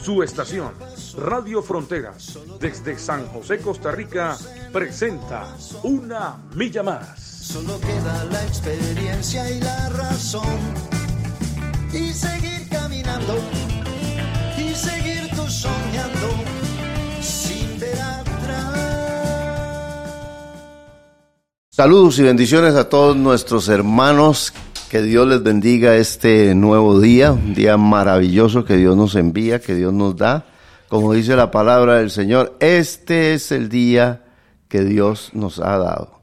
Su estación, Radio Fronteras, desde San José, Costa Rica, presenta Una Milla Más. Solo queda la experiencia y la razón. Y seguir caminando. Y seguir tú soñando. Sin ver atrás. Saludos y bendiciones a todos nuestros hermanos. Que Dios les bendiga este nuevo día, un día maravilloso que Dios nos envía, que Dios nos da. Como dice la palabra del Señor, este es el día que Dios nos ha dado.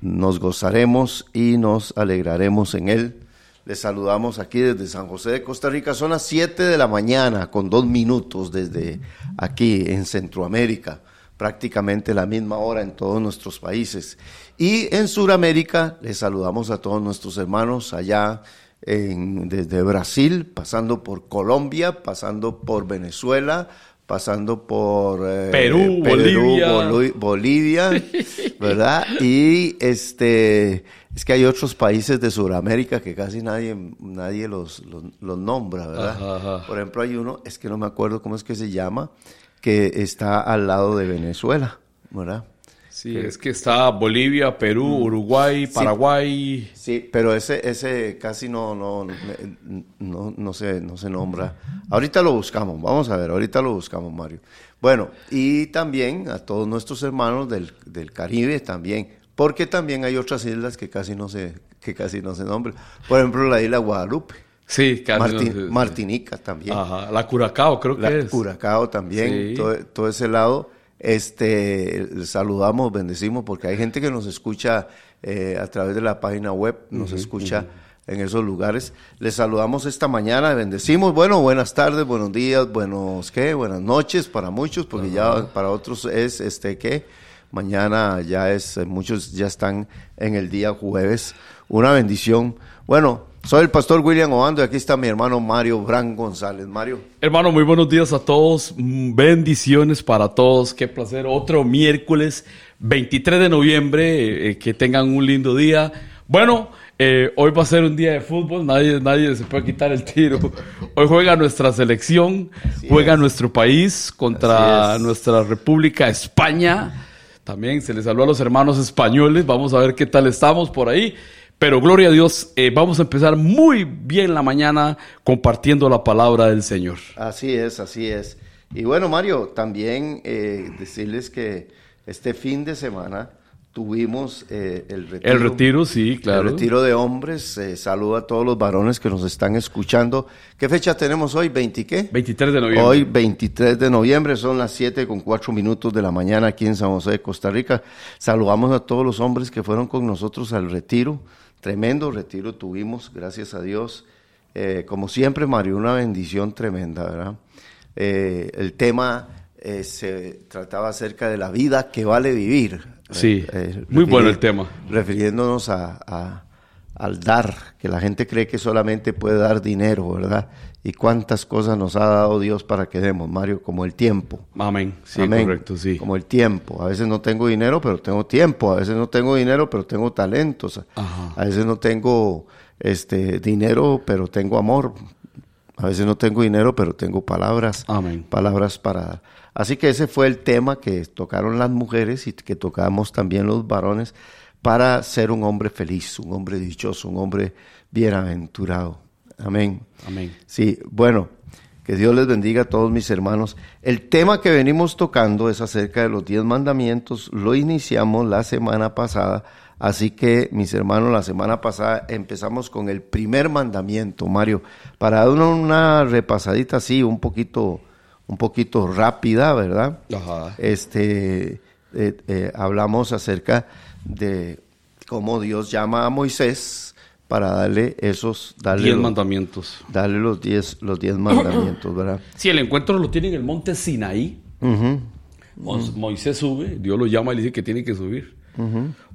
Nos gozaremos y nos alegraremos en él. Les saludamos aquí desde San José de Costa Rica. Son las 7 de la mañana con dos minutos desde aquí en Centroamérica prácticamente la misma hora en todos nuestros países. Y en Sudamérica les saludamos a todos nuestros hermanos allá en, desde Brasil, pasando por Colombia, pasando por Venezuela, pasando por eh, Perú, Bolivia. Bolu- Bolivia, ¿verdad? Y este es que hay otros países de Sudamérica que casi nadie, nadie los, los, los nombra, ¿verdad? Ajá, ajá. Por ejemplo, hay uno, es que no me acuerdo cómo es que se llama, que está al lado de Venezuela, ¿verdad? Sí, es que está Bolivia, Perú, Uruguay, Paraguay. Sí, pero ese, ese casi no, no, no, no, se, no se nombra. Ahorita lo buscamos, vamos a ver, ahorita lo buscamos, Mario. Bueno, y también a todos nuestros hermanos del, del Caribe también, porque también hay otras islas que casi no se, que casi no se nombran. Por ejemplo, la isla Guadalupe, Sí, casi no sí. Martinica también. Ajá, la Curacao creo La que es. Curacao también, Sí. todo, todo ese lado. Este, saludamos, bendecimos, porque hay gente que nos escucha eh, a través de la página web, nos escucha en esos lugares. Les saludamos esta mañana, bendecimos. Bueno, buenas tardes, buenos días, buenos qué, buenas noches para muchos, porque ya para otros es este qué. Mañana ya es, muchos ya están en el día jueves. Una bendición. Bueno, soy el pastor William Obando y aquí está mi hermano Mario Bran González. Mario. Hermano, muy buenos días a todos. Mm, Bendiciones para todos. Qué placer. Otro miércoles 23 de noviembre. eh, eh, que tengan un lindo día. Bueno, eh, hoy va a ser un día de fútbol. Nadie, nadie se puede quitar el tiro. Hoy juega nuestra selección. juega nuestro país contra nuestra República España. También se les saluda a los hermanos españoles. Vamos a ver qué tal estamos por ahí. Pero gloria a Dios, eh, vamos a empezar muy bien la mañana compartiendo la palabra del Señor. Así es, así es. Y bueno, Mario, también eh, decirles que este fin de semana tuvimos eh, el retiro. El retiro, sí, claro. El retiro de hombres. Eh, saludo a todos los varones que nos están escuchando. ¿Qué fecha tenemos hoy? ¿20 qué? 23 de noviembre. Hoy, 23 de noviembre, son las 7 con 4 minutos de la mañana aquí en San José de Costa Rica. Saludamos a todos los hombres que fueron con nosotros al retiro. Tremendo retiro tuvimos, gracias a Dios. Eh, como siempre, Mario, una bendición tremenda, ¿verdad? Eh, el tema eh, se trataba acerca de la vida que vale vivir. Sí, muy bueno el tema. Refiriéndonos a, a- al dar, que la gente cree que solamente puede dar dinero, ¿verdad? Y cuántas cosas nos ha dado Dios para que demos, Mario, como el tiempo. Amén. Sí, Amén. correcto, sí. Como el tiempo. A veces no tengo dinero, pero tengo tiempo. A veces no tengo dinero, pero tengo talentos. Ajá. A veces no tengo este dinero, pero tengo amor. A veces no tengo dinero, pero tengo palabras. Amén. Palabras para dar. Así que ese fue el tema que tocaron las mujeres y que tocamos también los varones para ser un hombre feliz, un hombre dichoso, un hombre bienaventurado. Amén. Amén. Sí, bueno, que Dios les bendiga a todos mis hermanos. El tema que venimos tocando es acerca de los diez mandamientos. Lo iniciamos la semana pasada, así que mis hermanos, la semana pasada empezamos con el primer mandamiento, Mario, para dar una, repasadita así, un poquito, un poquito rápida, ¿verdad? Ajá. Este, eh, eh, hablamos acerca de cómo Dios llama a Moisés para darle esos, darle Diez los- mandamientos. darle los diez, los diez mandamientos, ¿verdad? Sí, el encuentro lo tiene en el monte Sinaí. Mo- Moisés sube, Dios lo llama y le dice que tiene que subir.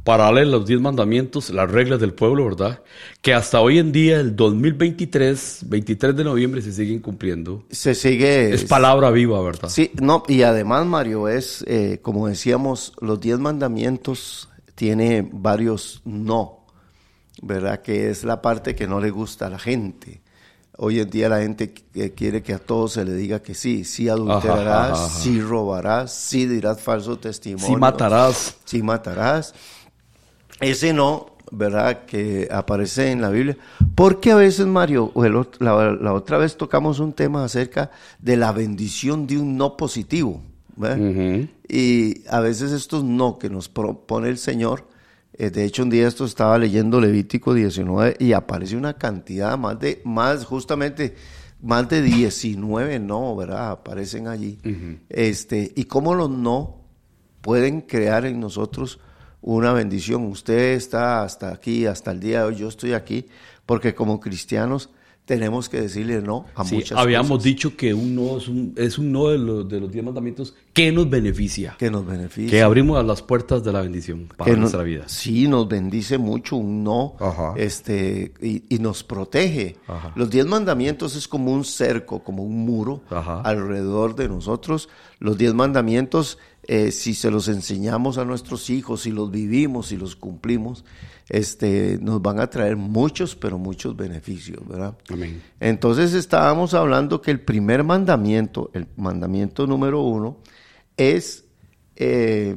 para darle los diez mandamientos, las reglas del pueblo, ¿verdad? Que hasta hoy en día, el 2023, 23 de noviembre, se siguen cumpliendo. Se sigue... Es palabra viva, ¿verdad? Sí, no, y además, Mario, es, eh, como decíamos, los diez mandamientos tiene varios no, ¿verdad? Que es la parte que no le gusta a la gente. Hoy en día la gente quiere que a todos se le diga que sí, sí adulterarás, sí robarás, sí dirás falso testimonio. Sí matarás. Sí matarás. Ese no, ¿verdad? Que aparece en la Biblia. Porque a veces, Mario, la, otra vez tocamos un tema acerca de la bendición de un no positivo. Y a veces estos no que nos propone el Señor, eh, de hecho un día esto estaba leyendo Levítico 19 y aparece una cantidad más de, más justamente, más de 19 no, ¿verdad? Aparecen allí. este, y cómo los no pueden crear en nosotros una bendición. Usted está hasta aquí, hasta el día de hoy, yo estoy aquí, porque como cristianos tenemos que decirle no a sí, muchas habíamos dicho que un no es un, es un no de los, de los diez mandamientos que nos beneficia. Que nos beneficia. Que abrimos las puertas de la bendición para nuestra vida. Sí, nos bendice mucho un no este y, nos protege. Los diez mandamientos es como un cerco, como un muro alrededor de nosotros. Los diez mandamientos eh, si se los enseñamos a nuestros hijos, si los vivimos, si los cumplimos, este, nos van a traer muchos, pero muchos beneficios, ¿verdad? Amén. Entonces estábamos hablando que el primer mandamiento, el mandamiento número uno, es, eh,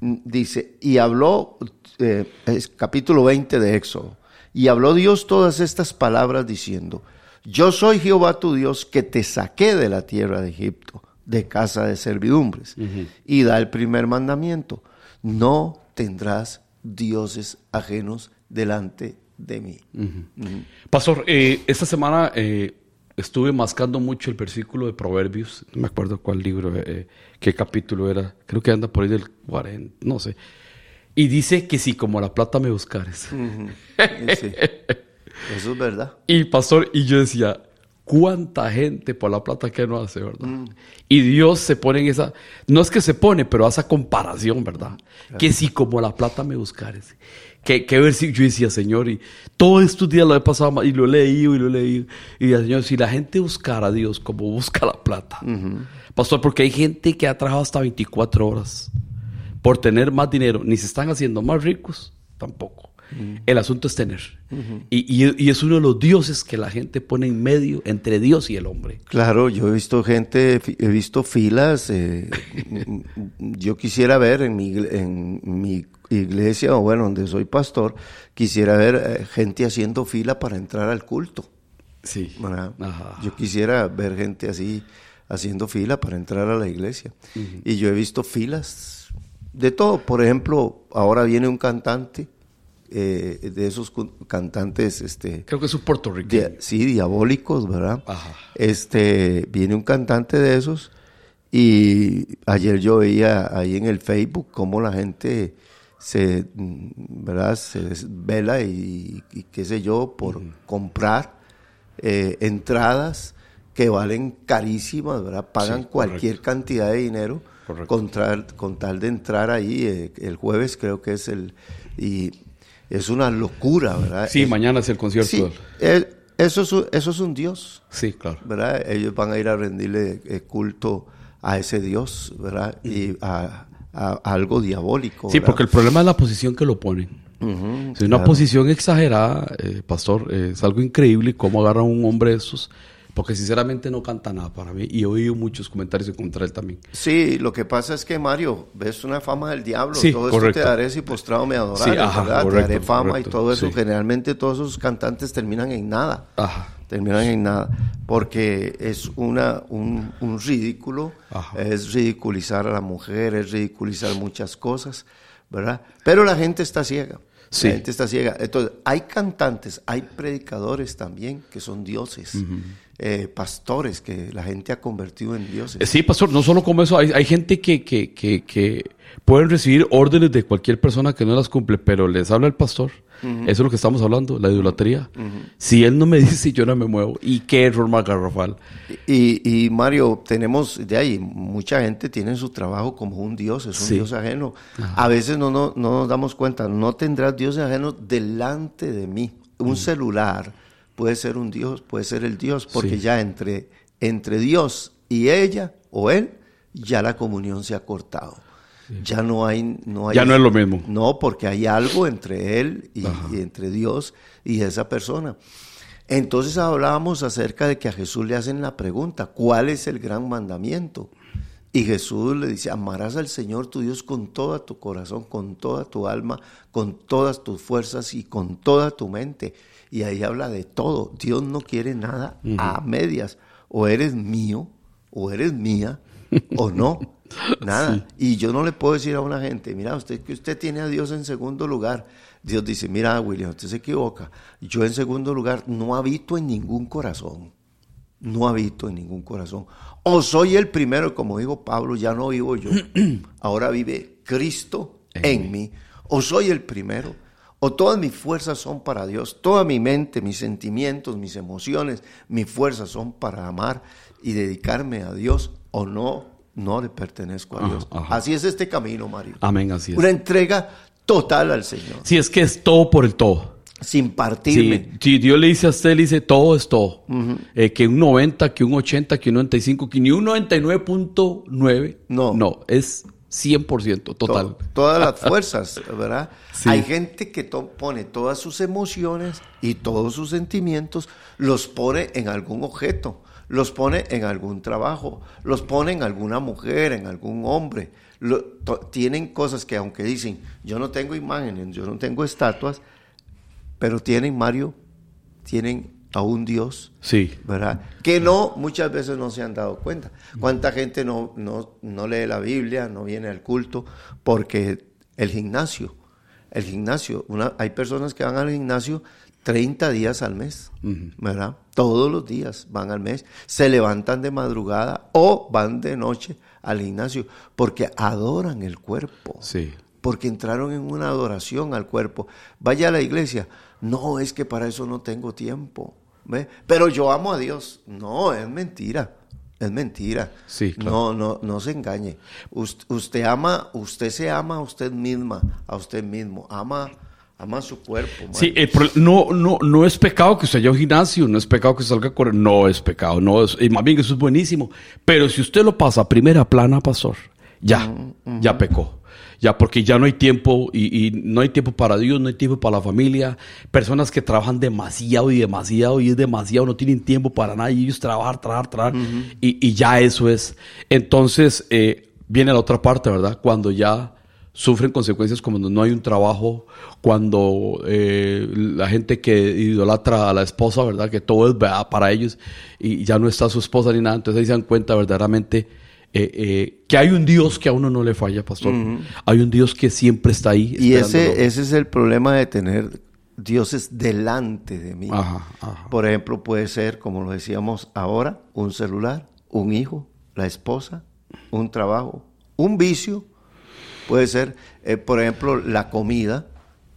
dice, y habló, eh, es capítulo 20 de Éxodo, y habló Dios todas estas palabras diciendo, yo soy Jehová tu Dios que te saqué de la tierra de Egipto de casa de servidumbres. Y da el primer mandamiento, no tendrás dioses ajenos delante de mí. Pastor, eh, esta semana eh, estuve mascando mucho el versículo de Proverbios, no me acuerdo cuál libro, eh, qué capítulo era, creo que anda por ahí del 40, no sé. Y dice que si como la plata me buscares. Eso es verdad. Y pastor, y yo decía, cuánta gente por la plata que no hace, ¿verdad? Mm. Y Dios se pone en esa, no es que se pone, pero hace comparación, ¿verdad? Que si como la plata me buscares. Que, que ver si yo decía, Señor, y todos estos días lo he pasado y lo he leído y lo he leído. Y decía, Señor, si la gente buscara a Dios como busca la plata. Pastor, porque hay gente que ha trabajado hasta 24 horas por tener más dinero, ni se están haciendo más ricos, tampoco. El asunto es tener. y, es uno de los dioses que la gente pone en medio entre Dios y el hombre. Claro, yo he visto gente, he visto filas. Eh, yo quisiera ver en mi, en mi iglesia, o bueno, donde soy pastor, quisiera ver eh, gente haciendo fila para entrar al culto. Sí. Yo quisiera ver gente así haciendo fila para entrar a la iglesia. Y yo he visto filas de todo. Por ejemplo, ahora viene un cantante eh, de esos cantantes, este, creo que es un puertorriqueño, sí, diabólicos, ¿verdad? Este, viene un cantante de esos y ayer yo veía ahí en el Facebook cómo la gente se, ¿verdad? Se desvela y, qué sé yo por comprar eh, entradas que valen carísimas, ¿verdad? Pagan cualquier cantidad de dinero con, con, tal de entrar ahí eh, el jueves creo que es el y es una locura, ¿verdad? Sí, mañana es el concierto. Sí, eso, es, eso es un Dios. Sí, claro. ¿Verdad? Ellos van a ir a rendirle eh, culto a ese Dios, ¿verdad? Y a, algo diabólico. Sí, porque el problema es la posición que lo ponen. es una posición exagerada, eh, pastor. es algo increíble cómo agarra un hombre de esos porque sinceramente no canta nada para mí y he oído muchos comentarios en contra él también. Sí, lo que pasa es que Mario, ves una fama del diablo, todo eso te daré si postrado me adoraré, te daré fama y todo eso. Generalmente todos esos cantantes terminan en nada. Terminan en nada, porque es una, un, ridículo, es ridiculizar a la mujer, es ridiculizar muchas cosas, ¿verdad? Pero la gente está ciega. La gente está ciega. Entonces, hay cantantes, hay predicadores también que son dioses. Eh, pastores que la gente ha convertido en dioses. Eh, Sí, pastor, no solo como eso, hay, hay gente que, que, que, que pueden recibir órdenes de cualquier persona que no las cumple, pero les habla el pastor. Eso es lo que estamos hablando, la idolatría. Si él no me dice, yo no me muevo. ¿Y qué error más garrafal? Y, y Mario, tenemos de ahí, mucha gente tiene su trabajo como un dios, es un Sí. dios ajeno. A veces no, no, no nos damos cuenta, no tendrás dioses ajenos delante de mí. Un celular puede ser un dios, puede ser el dios, porque Sí. ya entre, entre Dios y ella o él, ya la comunión se ha cortado. Ya no hay, no hay Ya no es lo mismo. no, porque hay algo entre él y, y entre Dios y esa persona. Entonces hablábamos acerca de que a Jesús le hacen la pregunta, ¿cuál es el gran mandamiento? Y Jesús le dice, amarás al Señor tu Dios con toda tu corazón, con toda tu alma, con todas tus fuerzas y con toda tu mente. Y ahí habla de todo. Dios no quiere nada a medias. O eres mío, o eres mía, o no. Nada. Y yo no le puedo decir a una gente, mira, usted que usted tiene a Dios en segundo lugar. Dios dice, mira, William, usted se equivoca. Yo en segundo lugar no habito en ningún corazón. No habito en ningún corazón. O soy el primero, como dijo Pablo, ya no vivo yo. Ahora vive Cristo en mí. O soy el primero. O todas mis fuerzas son para Dios. Toda mi mente, mis sentimientos, mis emociones, mis fuerzas son para amar y dedicarme a Dios. O no, no le pertenezco a Dios. ajá. Así es este camino, Mario. Amén, así es. Una entrega total al Señor. Sí, es que es todo por el todo. Sin partirme. Si Dios le dice a usted, le dice todo es todo. Eh, que un 90, que un 80, que un 95, que ni un 99.9. No. No, es 100% total. To- todas las fuerzas, ¿verdad? Sí. Hay gente que to- pone todas sus emociones y todos sus sentimientos, los pone en algún objeto, los pone en algún trabajo, los pone en alguna mujer, en algún hombre. Lo- tienen cosas que aunque dicen, yo no tengo imágenes, yo no tengo estatuas, pero tienen, Mario, tienen a un Dios Sí. ¿verdad? Que no, muchas veces no se han dado cuenta. ¿Cuánta gente no, no, no lee la Biblia, no viene al culto? Porque el gimnasio, el gimnasio, una, hay personas que van al gimnasio 30 días al mes, ¿verdad? Todos los días van al mes, se levantan de madrugada o van de noche al gimnasio porque adoran el cuerpo Sí. Porque entraron en una adoración al cuerpo. Vaya a la iglesia. No, es que para eso no tengo tiempo. ¿ve? Pero yo amo a Dios. No, es mentira. Es mentira. Sí, claro. No, no, no se engañe. Ust- Usted, ama, usted se ama a usted misma, a usted mismo. Ama, ama su cuerpo. Sí, no, no, no es pecado que usted vaya a un gimnasio, no es pecado que salga a correr, no es pecado, no es, y más bien eso es buenísimo. Pero si usted lo pasa a primera plana, pastor, ya, ya pecó. Ya, porque ya no hay tiempo y, y no hay tiempo para Dios, no hay tiempo para la familia. Personas que trabajan demasiado y demasiado y es demasiado, no tienen tiempo para nada y ellos trabajar, trabajar, trabajar. y, y ya eso es. Entonces, eh, viene la otra parte, ¿verdad? Cuando ya sufren consecuencias como no hay un trabajo, cuando eh, la gente que idolatra a la esposa, ¿verdad? Que todo es para ellos y ya no está su esposa ni nada. Entonces ahí se dan cuenta verdaderamente eh, eh, que hay un Dios que a uno no le falla, pastor. Hay un Dios que siempre está ahí. Y ese, ese es el problema de tener dioses delante de mí. Ajá, ajá. Por ejemplo, puede ser, como lo decíamos ahora, un celular, un hijo, la esposa, un trabajo, un vicio. Puede ser, eh, por ejemplo, la comida,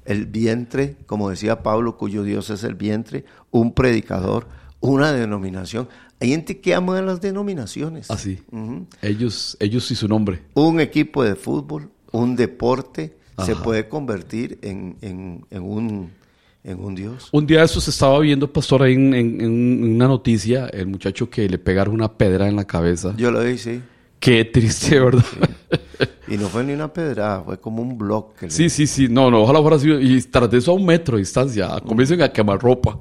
el vientre, como decía Pablo, cuyo Dios es el vientre, un predicador, una denominación. Hay gente que ama las denominaciones. Así. Ujú. Ellos, ellos y su nombre. Un equipo de fútbol, un deporte, se puede convertir en, en- en un, en un Dios. Un día de estos estaba viendo, pastor, ahí en, en- en una noticia, el muchacho que le pegaron una pedra en la cabeza. Yo lo vi, sí. Qué triste, ¿verdad? Y no fue ni una pedrada, fue como un bloque. Sí, sí, sí. No, no, ojalá fuera así. Y tras de eso a un metro de distancia, comiencen a quemar ropa.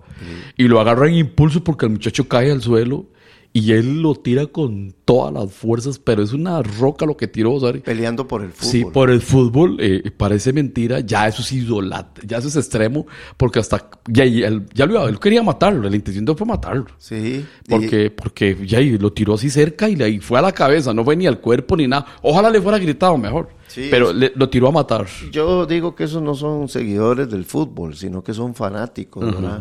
Y lo agarran en impulso porque el muchacho cae al suelo y él lo tira con todas las fuerzas, pero es una roca lo que tiró, ¿sabes? Peleando por el fútbol. Sí, por el fútbol, eh, parece mentira, ya eso es idolat, ya eso es extremo, porque hasta, ya, ya, él, ya lo, él quería matarlo, la intención fue matarlo. Sí. y- Porque, porque ya lo tiró así cerca y, le, y fue a la cabeza, no fue ni al cuerpo ni nada. Ojalá le fuera gritado mejor. Sí, pero le- lo tiró a matar. Yo digo que esos no son seguidores del fútbol, sino que son fanáticos, ¿verdad?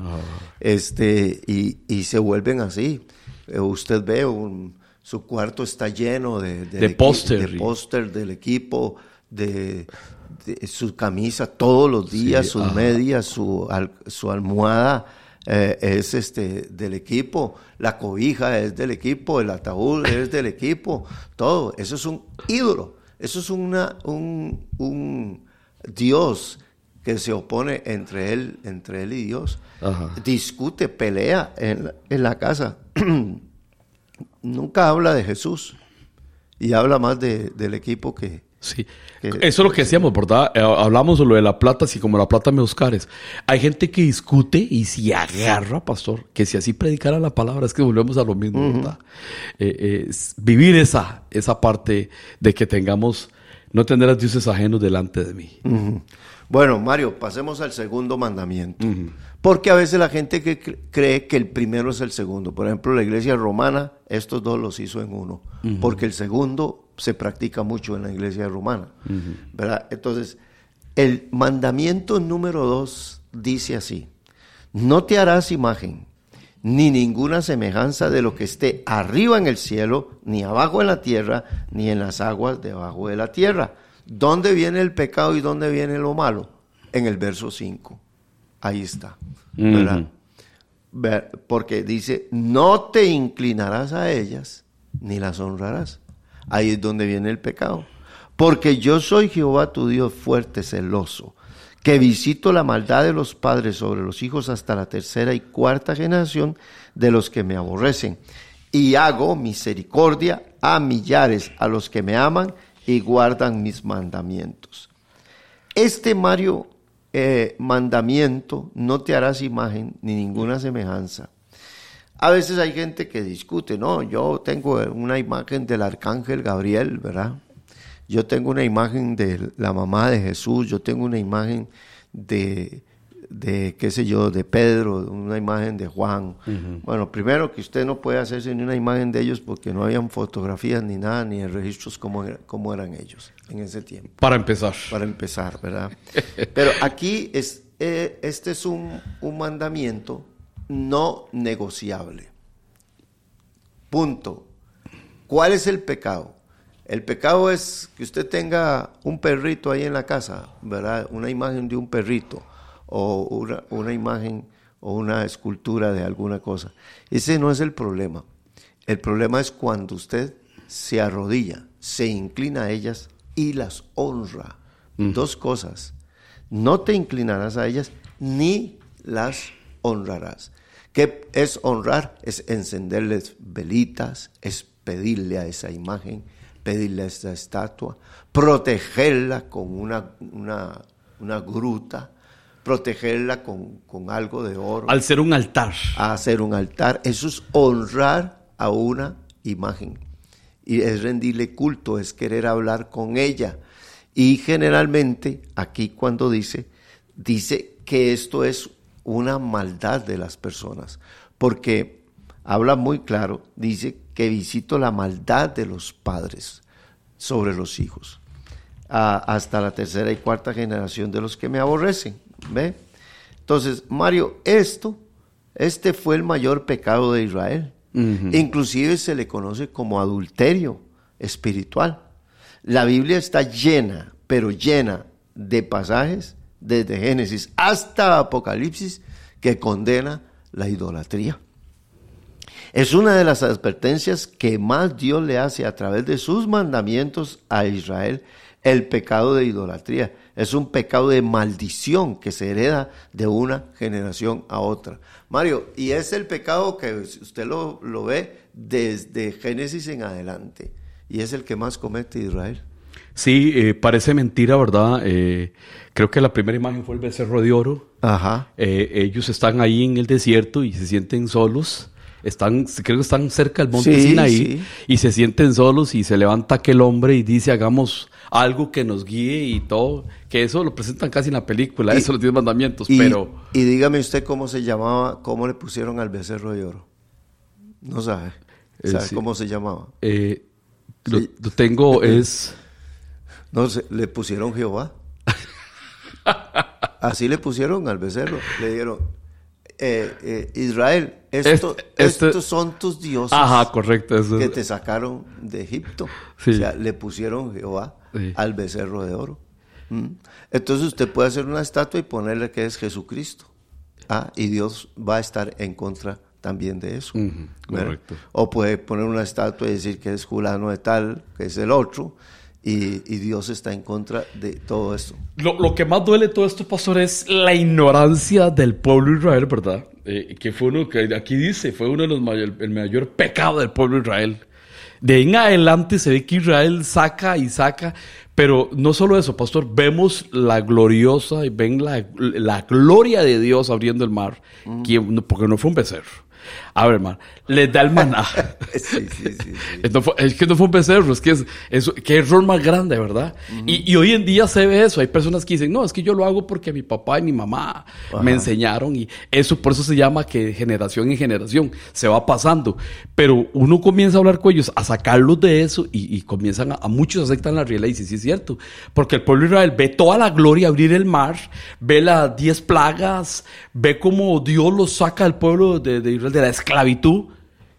Este, y, y se vuelven así. Eh, usted ve un, su cuarto está lleno de, De póster. de póster del equipo, de, de su camisa todos los días, Sí, sus ajá. medias, su, al- su almohada eh, es este del equipo, la cobija es del equipo, el ataúd es del equipo, todo. Eso es un ídolo, eso es una, un, un Dios que se opone entre él, entre él y Dios. Ajá. Discute, pelea en la, en la casa. Nunca habla de Jesús y habla más de- del equipo que... Sí. Que- Eso es lo que decíamos, ¿verdad? Eh, hablamos de lo de la plata, así como la plata me Oscares. Hay gente que discute y se agarra, pastor, que si así predicara la palabra, es que volvemos a lo mismo, ¿verdad? Eh, eh, vivir esa, esa parte de que tengamos, no tendrás dioses ajenos delante de mí. Bueno, Mario, pasemos al segundo mandamiento. Porque a veces la gente que cre- cree que el primero es el segundo. Por ejemplo, la iglesia romana, estos dos los hizo en uno. Porque el segundo se practica mucho en la iglesia romana. ¿verdad? Entonces, el mandamiento número dos dice así. No te harás imagen, ni ninguna semejanza de lo que esté arriba en el cielo, ni abajo en la tierra, ni en las aguas debajo de la tierra. ¿Dónde viene el pecado y dónde viene lo malo? En el verso 5. Ahí está. ¿verdad? Porque dice, no te inclinarás a ellas, ni las honrarás. Ahí es donde viene el pecado. Porque yo soy Jehová tu Dios fuerte, celoso, que visito la maldad de los padres sobre los hijos hasta la tercera y cuarta generación de los que me aborrecen. Y hago misericordia a millares, a los que me aman y guardan mis mandamientos. Este Mario eh, mandamiento, no te harás imagen ni ninguna semejanza. A veces hay gente que discute, no, yo tengo una imagen del arcángel Gabriel, ¿verdad? Yo tengo una imagen de la mamá de Jesús, yo tengo una imagen de, de qué sé yo, de Pedro, una imagen de Juan. Bueno, primero que usted no puede hacerse ni una imagen de ellos porque no habían fotografías ni nada, ni registros como, como eran ellos en ese tiempo Para empezar. para empezar, ¿verdad? Pero aquí es, eh, este es un, un mandamiento no negociable. Punto. ¿Cuál es el pecado? El pecado es que usted tenga un perrito ahí en la casa, ¿verdad? Una imagen de un perrito o una, una imagen o una escultura de alguna cosa. Ese no es el problema. El problema es cuando usted se arrodilla, se inclina a ellas y las honra. Dos cosas. No te inclinarás a ellas ni las honrarás. ¿Qué es honrar? Es encenderles velitas, es pedirle a esa imagen, pedirle a esa estatua, protegerla con una, una, una gruta, protegerla con, con algo de oro Al ser un altar. a hacer un altar. Eso es honrar a una imagen. Y es rendirle culto, es querer hablar con ella. Y generalmente, aquí cuando dice, dice que esto es una maldad de las personas. Porque habla muy claro, dice que visito la maldad de los padres sobre los hijos. a- hasta la tercera y cuarta generación de los que me aborrecen. ¿Ve? Entonces, Mario, esto, este fue el mayor pecado de Israel. Inclusive se le conoce como adulterio espiritual. La Biblia está llena, pero llena de pasajes desde Génesis hasta Apocalipsis que condena la idolatría. Es una de las advertencias que más Dios le hace a través de sus mandamientos a Israel, el pecado de idolatría. Es un pecado de maldición que se hereda de una generación a otra. Mario, y es el pecado que usted lo, lo ve desde Génesis en adelante. Y es el que más comete Israel. Sí, eh, parece mentira, ¿verdad? Eh, creo que la primera imagen fue el becerro de oro. Ajá. Eh, ellos están ahí en el desierto y se sienten solos. Están, creo que están cerca del monte Sí, Sinaí sí. y se sienten solos y se levanta aquel hombre y dice hagamos algo que nos guíe y todo. Que eso lo presentan casi en la película, Y- eso los diez mandamientos, Y, pero y dígame usted cómo se llamaba, cómo le pusieron al becerro de oro. No sabe. Eh, ¿Sabe sí. cómo se llamaba? eh, lo tengo es... No, se- le pusieron Jehová. Así le pusieron al becerro. Le dieron. Eh, eh, Israel, esto, Este- este- estos son tus dioses Ajá, correcto. Eso. que te sacaron de Egipto. Sí. O sea, le pusieron Jehová Sí. al becerro de oro. ¿Mm? Entonces usted puede hacer una estatua y ponerle que es Jesucristo. Ah, y Dios va a estar en contra también de eso. Correcto. O puede poner una estatua y decir que es fulano de tal, que es el otro, y, y Dios está en contra de todo esto. Lo, lo que más duele de todo esto, pastor, es la ignorancia del pueblo de Israel, ¿verdad? Eh, que fue uno que aquí dice, fue uno de los mayor, el mayor pecado del pueblo de Israel. De ahí en adelante se ve que Israel saca y saca, pero no solo eso, pastor, vemos la gloriosa y ven la, la gloria de Dios abriendo el mar, que- porque no fue un becerro. A ver, hermano, les da el maná. Sí, sí, sí, es que no fue un becerro, es que es, es qué error más grande, ¿verdad? y, y hoy en día se ve eso. Hay personas que dicen, no, es que yo lo hago porque mi papá y mi mamá me enseñaron. Y eso, por eso se llama que generación en generación se va pasando. Pero uno comienza a hablar con ellos, a sacarlos de eso y, y comienzan a, a muchos aceptan la realidad y dicen, sí es cierto. Porque el pueblo de Israel ve toda la gloria abrir el mar, ve las diez plagas, ve cómo Dios los saca al pueblo de, de Israel de la esclavitud.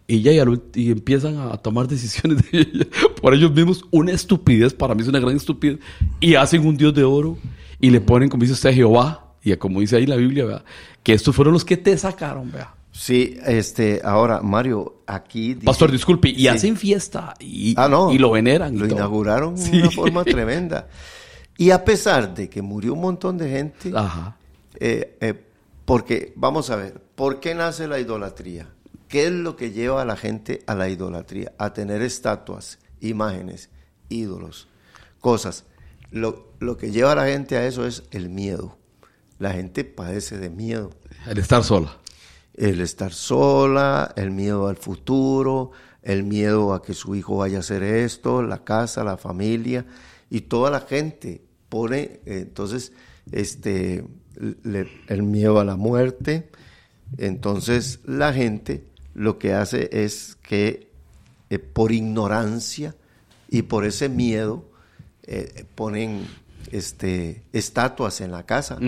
Y ya, y, al ult- y empiezan a tomar decisiones de- por ellos mismos. Una estupidez, para mí es una gran estupidez. Y hacen un Dios de oro y le ponen, como dice usted, Jehová. Y como dice ahí la Biblia, ¿verdad? que estos fueron los que te sacaron, vea. Sí, este, ahora, Mario, aquí... dice- Pastor, disculpe, y Sí. hacen fiesta y, Ah, no. y lo veneran. y Lo todo. inauguraron de Sí. una forma tremenda. Y a pesar de que murió un montón de gente, Ajá. eh, eh, porque, vamos a ver, ¿por qué nace la idolatría? ¿Qué es lo que lleva a la gente a la idolatría? A tener estatuas, imágenes, ídolos, cosas. Lo, lo que lleva a la gente a eso es el miedo. La gente padece de miedo El estar sola. el estar sola, el miedo al futuro, el miedo a que su hijo vaya a hacer esto, la casa, la familia, y toda la gente pone, entonces, este, le- el miedo a la muerte. Entonces, la gente lo que hace es que eh, por ignorancia y por ese miedo eh, ponen este, estatuas en la casa,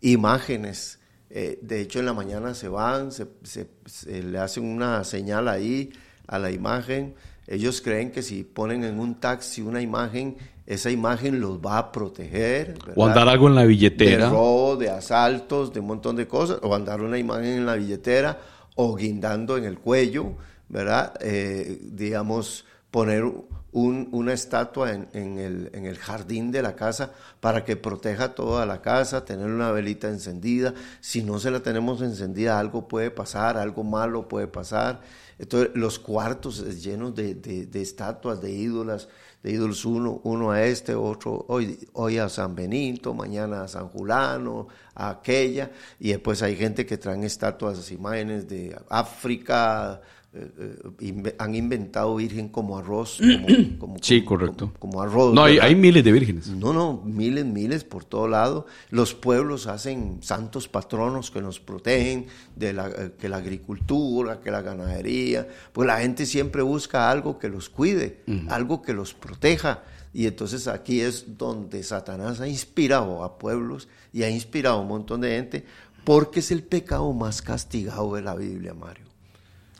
imágenes. Eh, de hecho, en la mañana se van, se, se- se le hacen una señal ahí a la imagen. Ellos creen que si ponen en un taxi una imagen, esa imagen los va a proteger. O andar algo en la de billetera. robo, de asaltos, de un montón de cosas, o andar una imagen en la billetera o guindando en el cuello, ¿verdad? Eh, digamos, poner un- una estatua en, el, jardín de la casa para que proteja toda la casa, tener una velita encendida. Si no se la tenemos encendida, algo puede pasar, algo malo puede pasar. Entonces, los cuartos llenos de- de estatuas, de ídolas, de ídolos, uno, uno a este, otro, hoy, hoy a San Benito, mañana a San Julano, a aquella, y después hay gente que traen estatuas, imágenes de África, eh, eh, inve- han inventado virgen como arroz. Como, como- Sí, correcto. Como, como arroz. No, hay miles de vírgenes. No, no, miles, miles por todo lado. Los pueblos hacen santos patronos que nos protegen de la, eh, que la agricultura, que la ganadería. Pues la gente siempre busca algo que los cuide, algo que los proteja. Y entonces aquí es donde Satanás ha inspirado a pueblos y ha inspirado a un montón de gente porque es el pecado más castigado de la Biblia, Mario.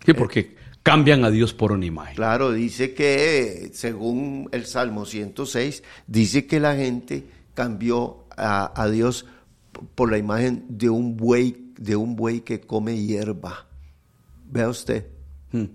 Sí, porque cambian a Dios por una imagen. Claro, dice que según el Salmo 106, dice que la gente cambió a, a Dios por la imagen de un buey, de un buey que come hierba. Vea usted,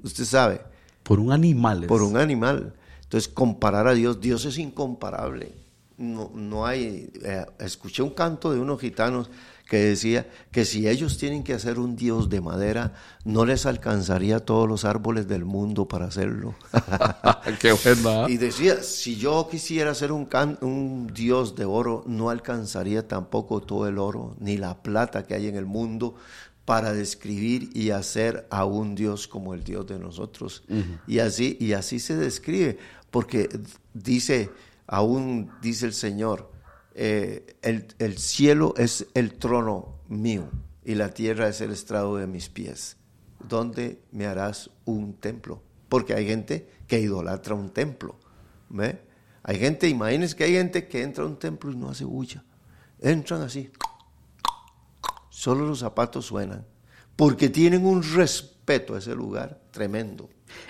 usted sabe, Por un animal. es- por un animal. Entonces, comparar a Dios, Dios es incomparable. No, no hay. eh, escuché un canto de unos gitanos que decía que si ellos tienen que hacer un Dios de madera, no les alcanzaría todos los árboles del mundo para hacerlo. Qué buena. Y decía, si yo quisiera hacer un, can- un Dios de oro, no alcanzaría tampoco todo el oro ni la plata que hay en el mundo para describir y hacer a un Dios como el Dios de nosotros. Y así y así se describe, porque dice, aún dice el Señor, eh, el, el cielo es el trono mío y la tierra es el estrado de mis pies. ¿Dónde me harás un templo? Porque hay gente que idolatra un templo. ¿ve? Hay gente, imagínense que hay gente que entra a un templo y no hace bulla. Entran así. Solo los zapatos suenan. porque tienen un respeto a ese lugar tremendo.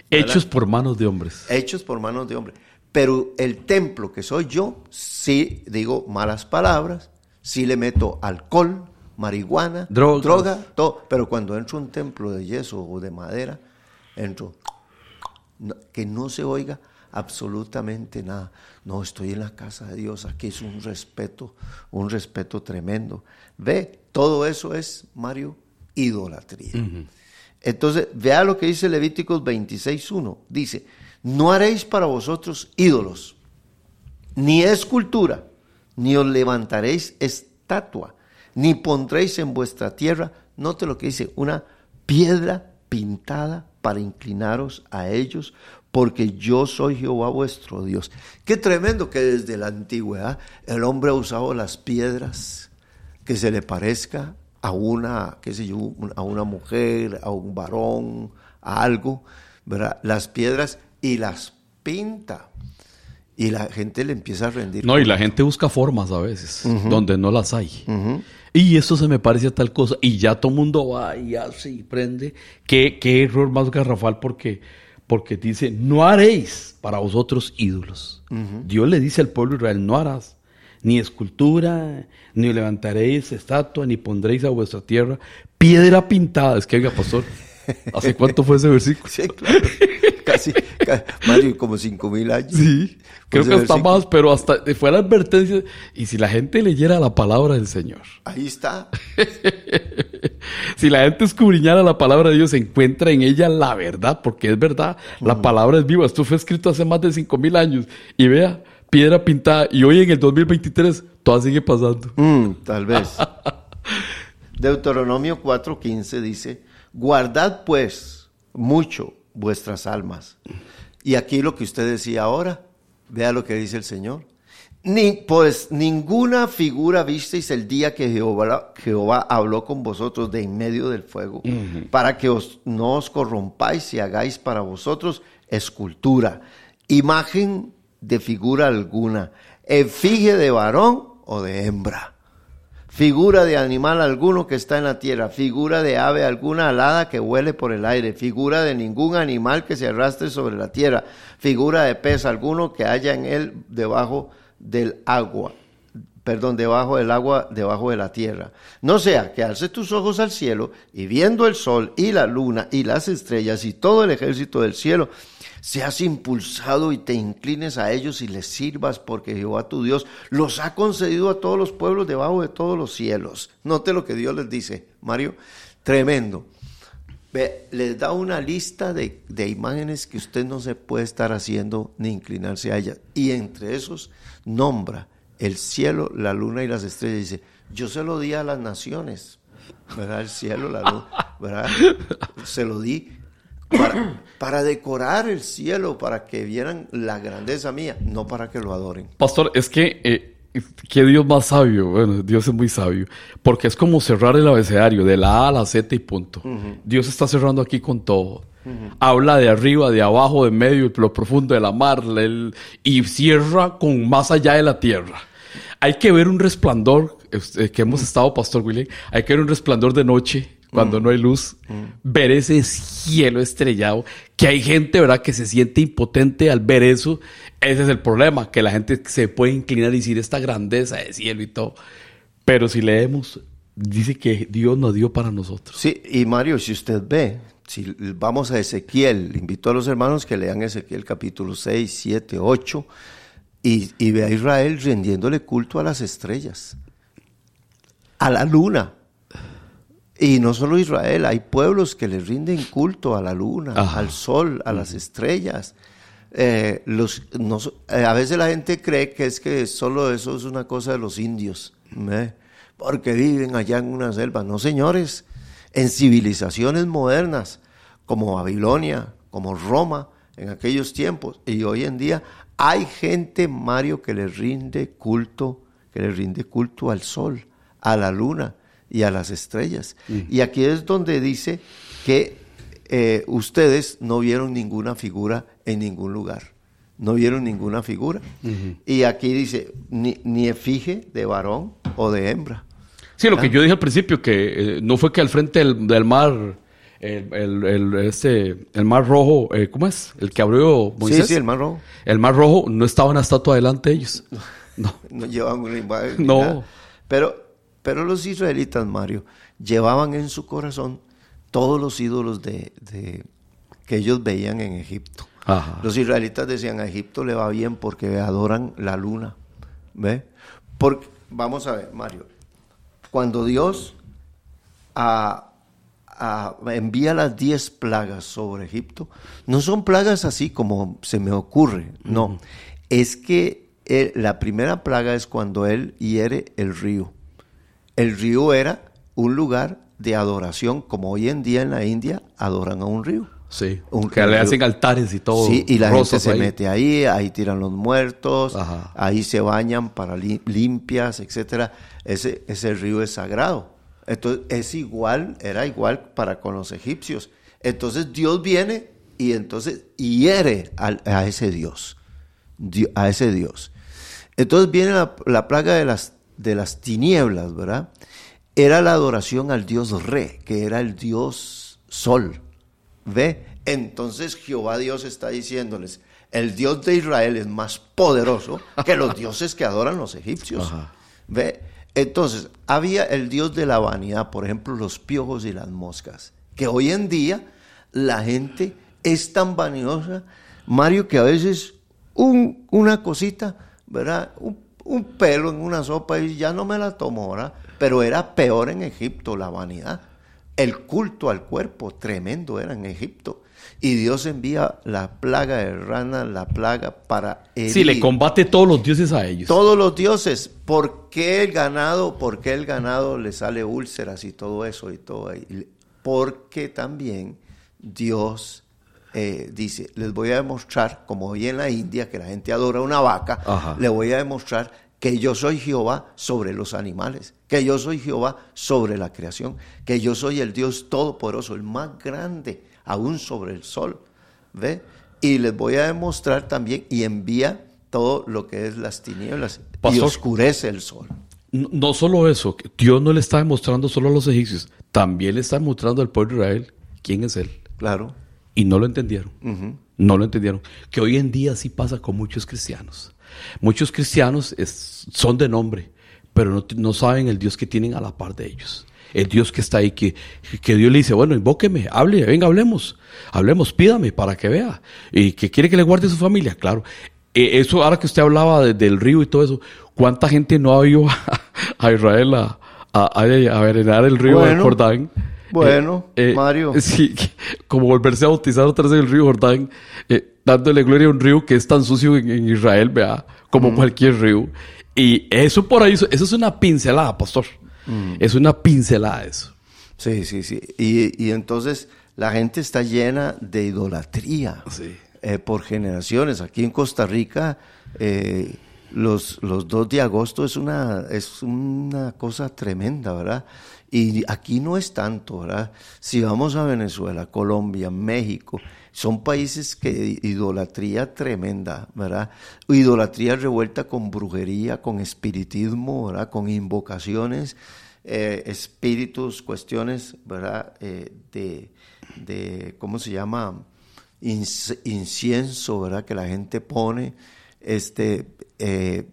Hechos por manos de hombres. Hechos por manos de hombres. Pero el templo que soy yo, sí digo malas palabras, sí le meto alcohol, marihuana, Drogas. droga, todo. Pero cuando entro a un templo de yeso o de madera, entro no- que no se oiga absolutamente nada. No, estoy en la casa de Dios, aquí es un respeto, un respeto tremendo. Ve, todo eso es, Mario, idolatría. Entonces, vea lo que dice Levíticos 26.1. Dice, no haréis para vosotros ídolos, ni escultura, ni os levantaréis estatua, ni pondréis en vuestra tierra, note lo que dice, una piedra pintada para inclinaros a ellos, porque yo soy Jehová vuestro Dios. Qué tremendo que desde la antigüedad el hombre ha usado las piedras que se le parezca a una, qué sé yo, a una mujer, a un varón, a algo. Las piedras y las pinta. Y la gente le empieza a rendir. No, y la gente busca formas a veces, donde no las hay. Y esto se me parece a tal cosa, y ya todo el mundo va y hace y prende. Qué, qué error más garrafal, porque, porque dice, no haréis para vosotros ídolos. Dios le dice al pueblo de Israel, no harás ni escultura, ni levantaréis estatua, ni pondréis a vuestra tierra piedra pintada. Es que, oiga, pastor, ¿hace cuánto fue ese versículo? Sí, claro. Casi, ca- Mario, como cinco mil años. Sí, creo que versículo- más, pero hasta fue la advertencia. Y si la gente leyera la palabra del Señor, Ahí está. si la gente escudriñara la palabra de Dios, se encuentra en ella la verdad, porque es verdad, la palabra es viva. Esto fue escrito hace más de cinco mil años. Y vea, piedra pintada. Y hoy en el 2023, todo sigue pasando. Mm, tal vez. Deuteronomio 4:15 dice, guardad pues mucho vuestras almas. Y aquí lo que usted decía ahora, vea lo que dice el Señor. Ni, pues ninguna figura visteis el día que Jehová, Jehová habló con vosotros de en medio del fuego, para que os, no os corrompáis y hagáis para vosotros escultura, imagen de figura alguna, efigie de varón o de hembra figura de animal alguno que está en la tierra, figura de ave alguna alada que huele por el aire, figura de ningún animal que se arrastre sobre la tierra, figura de pez alguno que haya en él debajo del agua, perdón, debajo del agua, debajo de la tierra. No sea que alce tus ojos al cielo y viendo el sol y la luna y las estrellas y todo el ejército del cielo, seas impulsado y te inclines a ellos y les sirvas, porque Jehová tu Dios los ha concedido a todos los pueblos debajo de todos los cielos. Note lo que Dios les dice, Mario, tremendo. Les da una lista de, de imágenes que usted no se puede estar haciendo ni inclinarse a ellas. Y entre esos nombra el cielo, la luna y las estrellas. Dice, yo se lo di a las naciones, ¿verdad? El cielo, la luna, ¿verdad? Se lo di para, para decorar el cielo, para que vieran la grandeza mía, no para que lo adoren. Pastor, es que, eh, ¿qué Dios más sabio? Bueno, Dios es muy sabio. Porque es como cerrar el abecedario de la A a la Z y punto. Dios está cerrando aquí con todo. Habla de arriba, de abajo, de medio, lo profundo de la mar, el- y cierra con más allá de la tierra. Hay que ver un resplandor, eh, que hemos estado, Pastor William, hay que ver un resplandor de noche cuando no hay luz, ver ese cielo estrellado, que hay gente, ¿verdad?, que se siente impotente al ver eso. Ese es el problema, que la gente se puede inclinar y decir esta grandeza de cielo y todo. Pero si leemos, dice que Dios nos dio para nosotros. Sí, y Mario, si usted ve, si vamos a Ezequiel, invito a los hermanos que lean Ezequiel capítulo 6, 7, 8, y, y ve a Israel rendiéndole culto a las estrellas, a la luna. Y no solo Israel, hay pueblos que le rinden culto a la luna, Ajá. al sol, a las estrellas. Eh, los, no eh, a veces la gente cree que es que solo eso es una cosa de los indios, ¿eh? porque viven allá en una selva. No, señores, en civilizaciones modernas como Babilonia, como Roma, en aquellos tiempos, y hoy en día hay gente, Mario, que le rinde culto, que le rinde culto al sol, a la luna y a las estrellas. Y aquí es donde dice que eh, ustedes no vieron ninguna figura en ningún lugar. No vieron ninguna figura. Y aquí dice, ni, ni efigie de varón o de hembra. Sí, lo que yo dije al principio, que eh, no fue que al frente del, del mar, el, el, el, este, el mar rojo, eh, ¿cómo es? El que abrió Moisés. Sí, sí, el mar rojo. El mar rojo no estaba una estatua delante de ellos. No. No llevaban una imagen No. Pero, pero los israelitas, Mario, llevaban en su corazón todos los ídolos de, de- que ellos veían en Egipto. Ajá. Los israelitas decían, a Egipto le va bien porque adoran la luna. ¿Ve? Porque, vamos a ver, Mario, cuando Dios envía las diez plagas sobre Egipto, no son plagas así como se me ocurre, no. Es que eh, la primera plaga es cuando Él hiere el río. El río era un lugar de adoración, como hoy en día en la India adoran a un río. Sí. Un- que le hacen altares y todo. Sí, y la gente se ahí. mete ahí, ahí tiran los muertos, Ajá. ahí se bañan para li- limpias, etcétera. Ese, ese río es sagrado. Entonces, es igual, era igual para con los egipcios. Entonces, Dios viene y entonces hiere a, ese Dios, Di- a ese Dios. Entonces viene la, la plaga de las, de las tinieblas, ¿verdad? Era la adoración al Dios Re, que era el Dios Sol. ¿Ve? Entonces Jehová Dios está diciéndoles, el Dios de Israel es más poderoso que los dioses que adoran los egipcios. Ajá. ¿Ve? Entonces, había el Dios de la vanidad, por ejemplo, los piojos y las moscas, que hoy en día la gente es tan vanidosa, Mario, que a veces un- una cosita, ¿verdad? Un, un pelo en una sopa y ya no me la tomo, ¿verdad? Pero era peor en Egipto la vanidad. El culto al cuerpo tremendo era en Egipto. Y Dios envía la plaga de rana, la plaga para Sí, le herir combate todos los dioses a ellos. todos los dioses. ¿Por qué el ganado? ¿Por qué el ganado le sale úlceras y todo eso y todo ahí? Porque también Dios eh, dice, les voy a demostrar, como hoy en la India, que la gente adora una vaca, Ajá. le voy a demostrar que yo soy Jehová sobre los animales, que yo soy Jehová sobre la creación, que yo soy el Dios todopoderoso, el más grande, aún sobre el sol. ¿Ve? Y les voy a demostrar también y envía todo lo que es las tinieblas y oscurece el sol. No, solo eso, Dios no le está demostrando solo a los egipcios, también le está mostrando al pueblo de Israel quién es Él. Claro. Y no lo entendieron. No lo entendieron. Que hoy en día sí pasa con muchos cristianos. Muchos cristianos es- son de nombre, pero no, no saben el Dios que tienen a la par de ellos. El Dios que está ahí, que, que Dios le dice, bueno, invóqueme, hable, venga, hablemos, hablemos, pídame para que vea. Y que quiere que le guarde su familia, claro. Eh, eso, ahora que usted hablaba de- del río y todo eso, ¿cuánta gente no ha ido a, a Israel a, a, a, el río Bueno, Jordán? Bueno, Mario. Sí, como volverse a bautizar otra vez en el río Jordán, eh, dándole gloria a un río que es tan sucio en, en Israel, vea, como cualquier río. Y eso por ahí, eso es una pincelada, pastor. Es una pincelada eso. Sí, sí, sí. Y, y entonces la gente está llena de idolatría Sí. eh, por generaciones. Aquí en Costa Rica, eh, los, los 2 de agosto es una, es una cosa tremenda, ¿verdad? Y aquí no es tanto, ¿verdad? Si vamos a Venezuela, Colombia, México, son países que idolatría tremenda, ¿verdad? Idolatría revuelta con brujería, con espiritismo, ¿verdad? Con invocaciones, eh, espíritus, cuestiones, ¿verdad? Eh, de, de, ¿cómo se llama? Inc- incienso, ¿verdad? Que la gente pone, este, eh,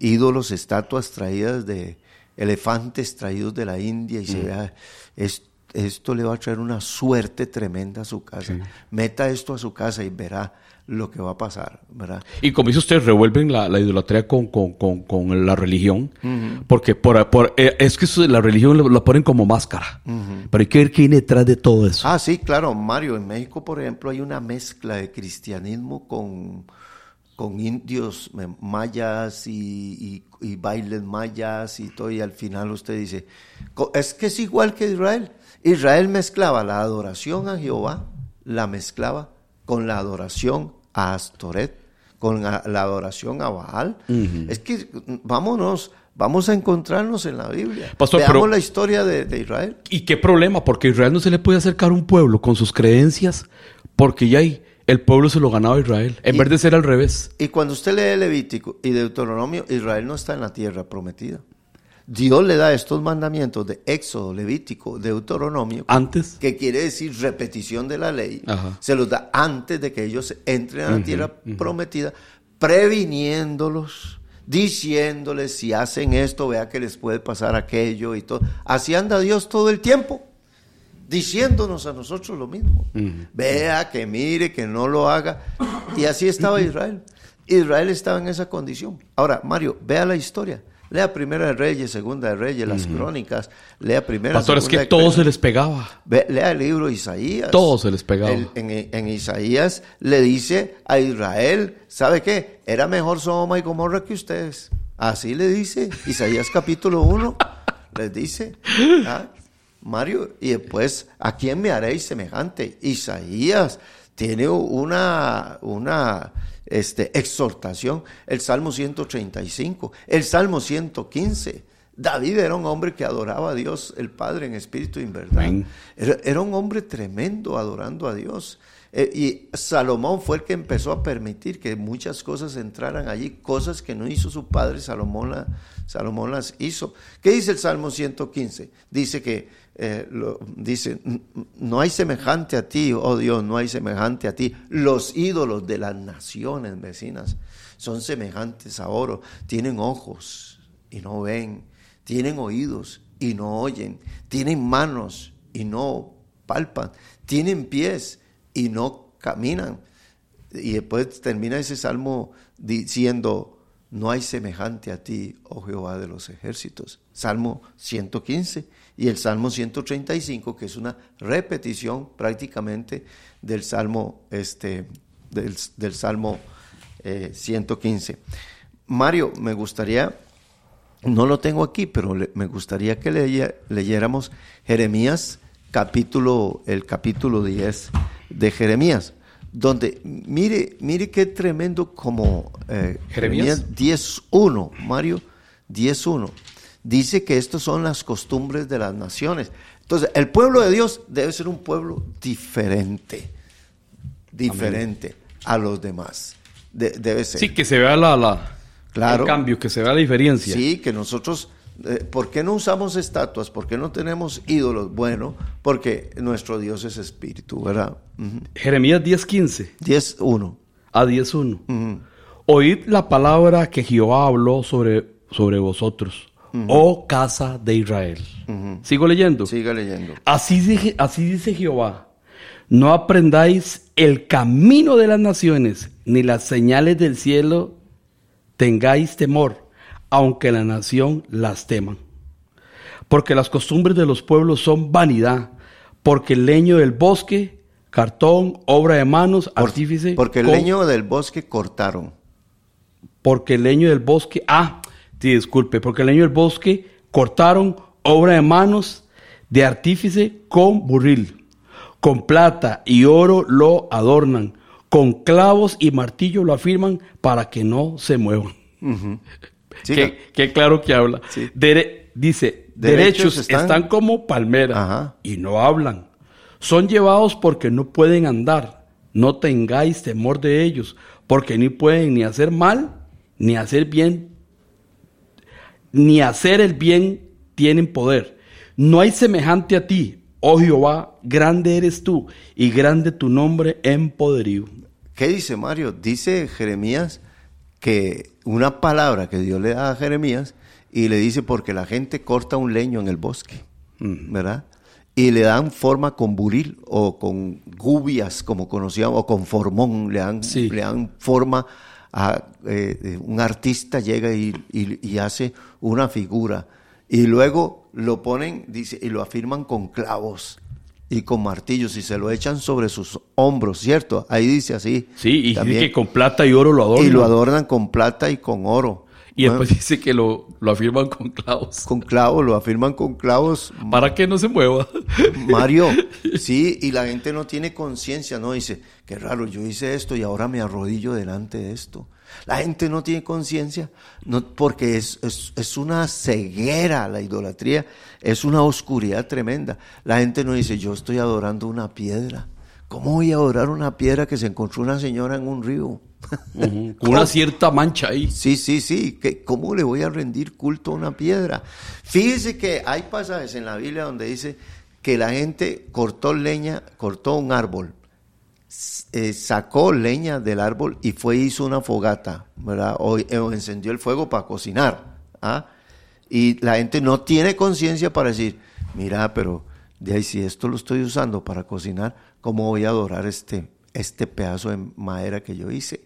ídolos, estatuas traídas de elefantes traídos de la India y se vea, es- esto le va a traer una suerte tremenda a su casa. Meta esto a su casa y verá lo que va a pasar, ¿verdad? Y como dice usted, revuelven la, la idolatría con, con, con, con la religión, porque por, por- eh, es que la religión la, ponen como máscara, pero hay que ver quién detrás de todo eso. Ah, sí, claro, Mario. En México, por ejemplo, hay una mezcla de cristianismo con, con indios mayas y, y- y bailes mayas y todo. Y al final usted dice, es que es igual que Israel. Israel mezclaba la adoración a Jehová, la mezclaba con la adoración a Astoret, con la, la adoración a Baal. Es que vámonos, vamos a encontrarnos en la Biblia. Pastor, Veamos pero- la historia de, de Israel. ¿Y qué problema? Porque Israel no se le puede acercar a un pueblo con sus creencias, porque ya ahí el pueblo se lo ganaba a Israel, en Y- vez de ser al revés. Y cuando usted lee Levítico y Deuteronomio, Israel no está en la tierra prometida. Dios le da estos mandamientos de Éxodo, Levítico, Deuteronomio, Antes. que quiere decir repetición de la ley, Ajá. se los da antes de que ellos entren a la tierra prometida, previniéndolos, diciéndoles si hacen esto, vea que les puede pasar aquello y todo. Así anda Dios todo el tiempo, diciéndonos a nosotros lo mismo. Vea que mire, que no lo haga. Y así estaba Israel. Israel estaba en esa condición. Ahora, Mario, vea la historia. Lea Primera de Reyes, Segunda de Reyes, las crónicas, lea Primera Pastor, es que de todo se les pegaba. Ve- lea el libro de Isaías. Todo se les pegaba. El- en, en Isaías le dice a Israel, ¿sabe qué? Era mejor Sodoma y Gomorra que ustedes. Así le dice Isaías capítulo 1. les dice, ¿ah? Mario, y después, ¿a quién me haréis semejante? Isaías tiene una, una este, exhortación, el Salmo 135, el Salmo 115. David era un hombre que adoraba a Dios, el Padre, en espíritu y en verdad. Era, era un hombre tremendo adorando a Dios. Eh, y Salomón fue el que empezó a permitir que muchas cosas entraran allí, cosas que no hizo su padre, Salomón, la- Salomón las hizo. ¿Qué dice el Salmo 115? Dice que, eh, dice, "N- no hay semejante a ti, oh Dios, no hay semejante a ti. Los ídolos de las naciones vecinas son semejantes a oro, tienen ojos y no ven, tienen oídos y no oyen, tienen manos y no palpan, tienen pies y no caminan. Y después termina ese salmo diciendo, no hay semejante a ti, oh Jehová de los ejércitos. Salmo 115 y el Salmo 135, que es una repetición prácticamente del Salmo, este, del, del Salmo eh, 115. Mario, me gustaría no lo tengo aquí, pero le- me gustaría que leye- leyéramos Jeremías capítulo, el capítulo 10 de Jeremías, donde mire, mire qué tremendo como eh, ¿Jeremías? Jeremías 10.1, Mario 10.1, dice que estas son las costumbres de las naciones. Entonces, el pueblo de Dios debe ser un pueblo diferente, diferente a los demás. De- debe ser. Sí, que se vea la, la- Claro. el cambio, que se vea la diferencia. Sí, que nosotros, eh, ¿por qué no usamos estatuas? ¿Por qué no tenemos ídolos? Bueno, porque nuestro Dios es espíritu, ¿verdad? Ujú. Jeremías 10.15 10.1. a 10.1. Ujú. Oíd la palabra que Jehová habló sobre, sobre vosotros, oh casa de Israel. Sigo leyendo. Siga leyendo. Así, dice, así dice Jehová, no aprendáis el camino de las naciones, ni las señales del cielo tengáis temor, aunque la nación las teman. Porque las costumbres de los pueblos son vanidad, porque el leño del bosque, cartón, obra de manos, Por- artífice, porque el leño del bosque cortaron. porque el leño del bosque, ah, sí, disculpe, porque el leño del bosque cortaron obra de manos de artífice con burril, con plata y oro lo adornan, con clavos y martillo lo afirman para que no se muevan. Qué, qué claro que habla. Sí. Dere- dice, Derechos derechos, están- están, como palmera Ajá. y no hablan. Son llevados porque no pueden andar. No tengáis temor de ellos, porque ni pueden ni hacer mal, ni hacer bien, ni hacer el bien tienen poder. No hay semejante a ti, oh Jehová, grande eres tú y grande tu nombre en poderío. ¿Qué dice Mario? Dice Jeremías que una palabra que Dios le da a Jeremías y le dice porque la gente corta un leño en el bosque, ¿verdad? Y le dan forma con buril o con gubias, como conocíamos, o con formón, le dan, Sí. le dan forma a eh, un artista llega y, y- y hace una figura y luego lo ponen, dice, y lo afirman con clavos y con martillos y se lo echan sobre sus hombros, ¿cierto? Ahí dice así. Sí, y también. dice que con plata y oro lo adornan. Y lo adornan con plata y con oro. Y después dice que lo, lo afirman con clavos. con clavos, lo afirman con clavos. Para que no se mueva. Mario, sí, y la gente no tiene conciencia, ¿no? Dice, qué raro, yo hice esto y ahora me arrodillo delante de esto. La gente no tiene conciencia no, porque es, es, es una ceguera la idolatría, es una oscuridad tremenda. La gente no dice, yo estoy adorando una piedra. ¿Cómo voy a adorar una piedra que se encontró una señora en un río? Con una cierta mancha ahí. Sí, sí, sí. ¿Cómo le voy a rendir culto a una piedra? Fíjese que hay pasajes en la Biblia donde dice que la gente cortó leña, cortó un árbol, eh, sacó leña del árbol y fue hizo una fogata, ¿verdad? O, encendió el fuego para cocinar. ¿ah? Y la gente no tiene conciencia para decir, mira, pero de ahí si esto lo estoy usando para cocinar, ¿cómo voy a adorar este, este pedazo de madera que yo hice?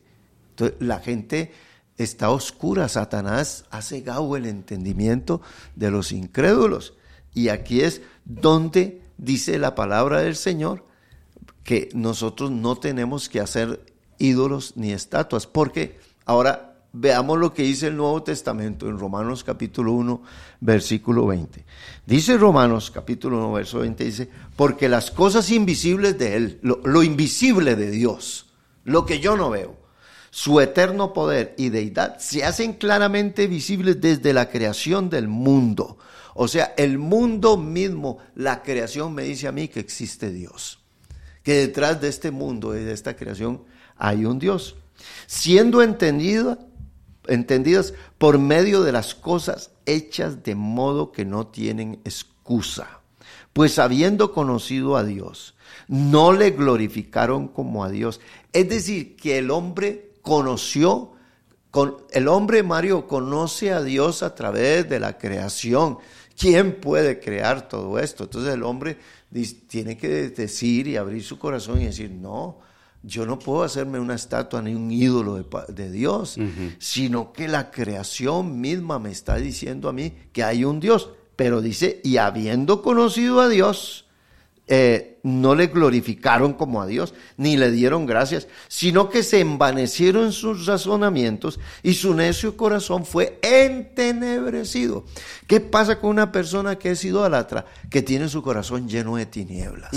Entonces, la gente está oscura, Satanás ha cegado el entendimiento de los incrédulos. Y aquí es donde dice la palabra del Señor que nosotros no tenemos que hacer ídolos ni estatuas, porque ahora veamos lo que dice el Nuevo Testamento en Romanos capítulo 1, versículo 20. Dice Romanos capítulo 1, verso 20, dice, porque las cosas invisibles de Él, lo, lo invisible de Dios, lo que yo no veo, su eterno poder y deidad se hacen claramente visibles desde la creación del mundo. O sea, el mundo mismo, la creación me dice a mí que existe Dios. Que detrás de este mundo y de esta creación hay un Dios. Siendo entendida entendidas por medio de las cosas hechas de modo que no tienen excusa. Pues habiendo conocido a Dios, no le glorificaron como a Dios. Es decir, que el hombre conoció, con, el hombre Mario conoce a Dios a través de la creación. ¿Quién puede crear todo esto? Entonces el hombre tiene que decir y abrir su corazón y decir, no, yo no puedo hacerme una estatua ni un ídolo de, Dios, sino que la creación misma me está diciendo a mí que hay un Dios. Pero dice, y habiendo conocido a Dios, eh, no le glorificaron como a Dios, ni le dieron gracias, sino que se envanecieron sus razonamientos y su necio corazón fue entenebrecido. ¿Qué pasa con una persona que es idólatra, que tiene su corazón lleno de tinieblas?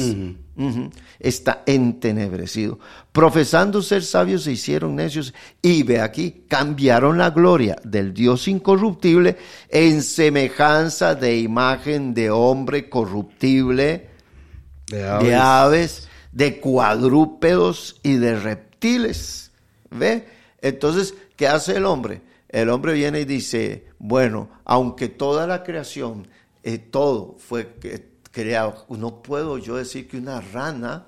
Está entenebrecido. Profesando ser sabios se hicieron necios y ve aquí, cambiaron la gloria del Dios incorruptible en semejanza de imagen de hombre corruptible de aves. de cuadrúpedos y de reptiles. ¿Ve? Entonces, ¿qué hace el hombre? El hombre viene y dice, bueno, aunque toda la creación, eh, todo fue creado, no puedo yo decir que una rana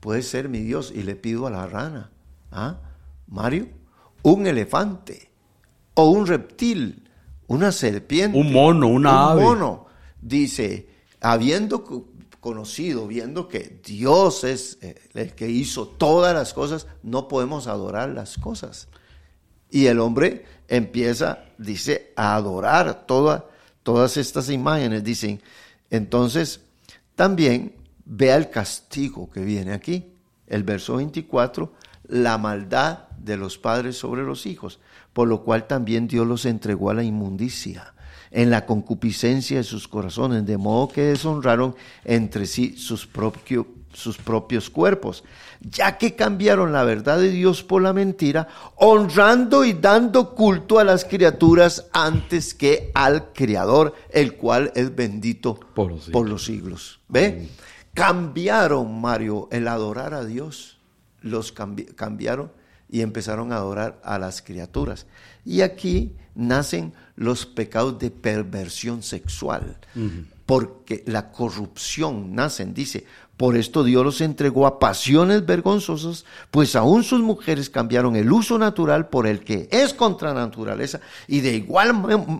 puede ser mi Dios y le pido a la rana, ¿ah? Mario, un elefante o un reptil, una serpiente, un mono, una un mono, dice, habiendo conocido, viendo que Dios es eh, el que hizo todas las cosas, no podemos adorar las cosas. Y el hombre empieza, dice, a adorar todas estas imágenes. Dicen, entonces, también vea el castigo que viene aquí. El verso 24, la maldad de los padres sobre los hijos, por lo cual también Dios los entregó a la inmundicia en la concupiscencia de sus corazones, de modo que deshonraron entre sí sus, sus propios cuerpos, ya que cambiaron la verdad de Dios por la mentira, honrando y dando culto a las criaturas antes que al Creador, el cual es bendito por los siglos. ¿Ve? Cambiaron, Mario, el adorar a Dios, los cambiaron y empezaron a adorar a las criaturas. Y aquí nacen los pecados de perversión sexual, porque la corrupción nacen, dice, por esto Dios los entregó a pasiones vergonzosas, pues aún sus mujeres cambiaron el uso natural por el que es contra naturaleza, y de igual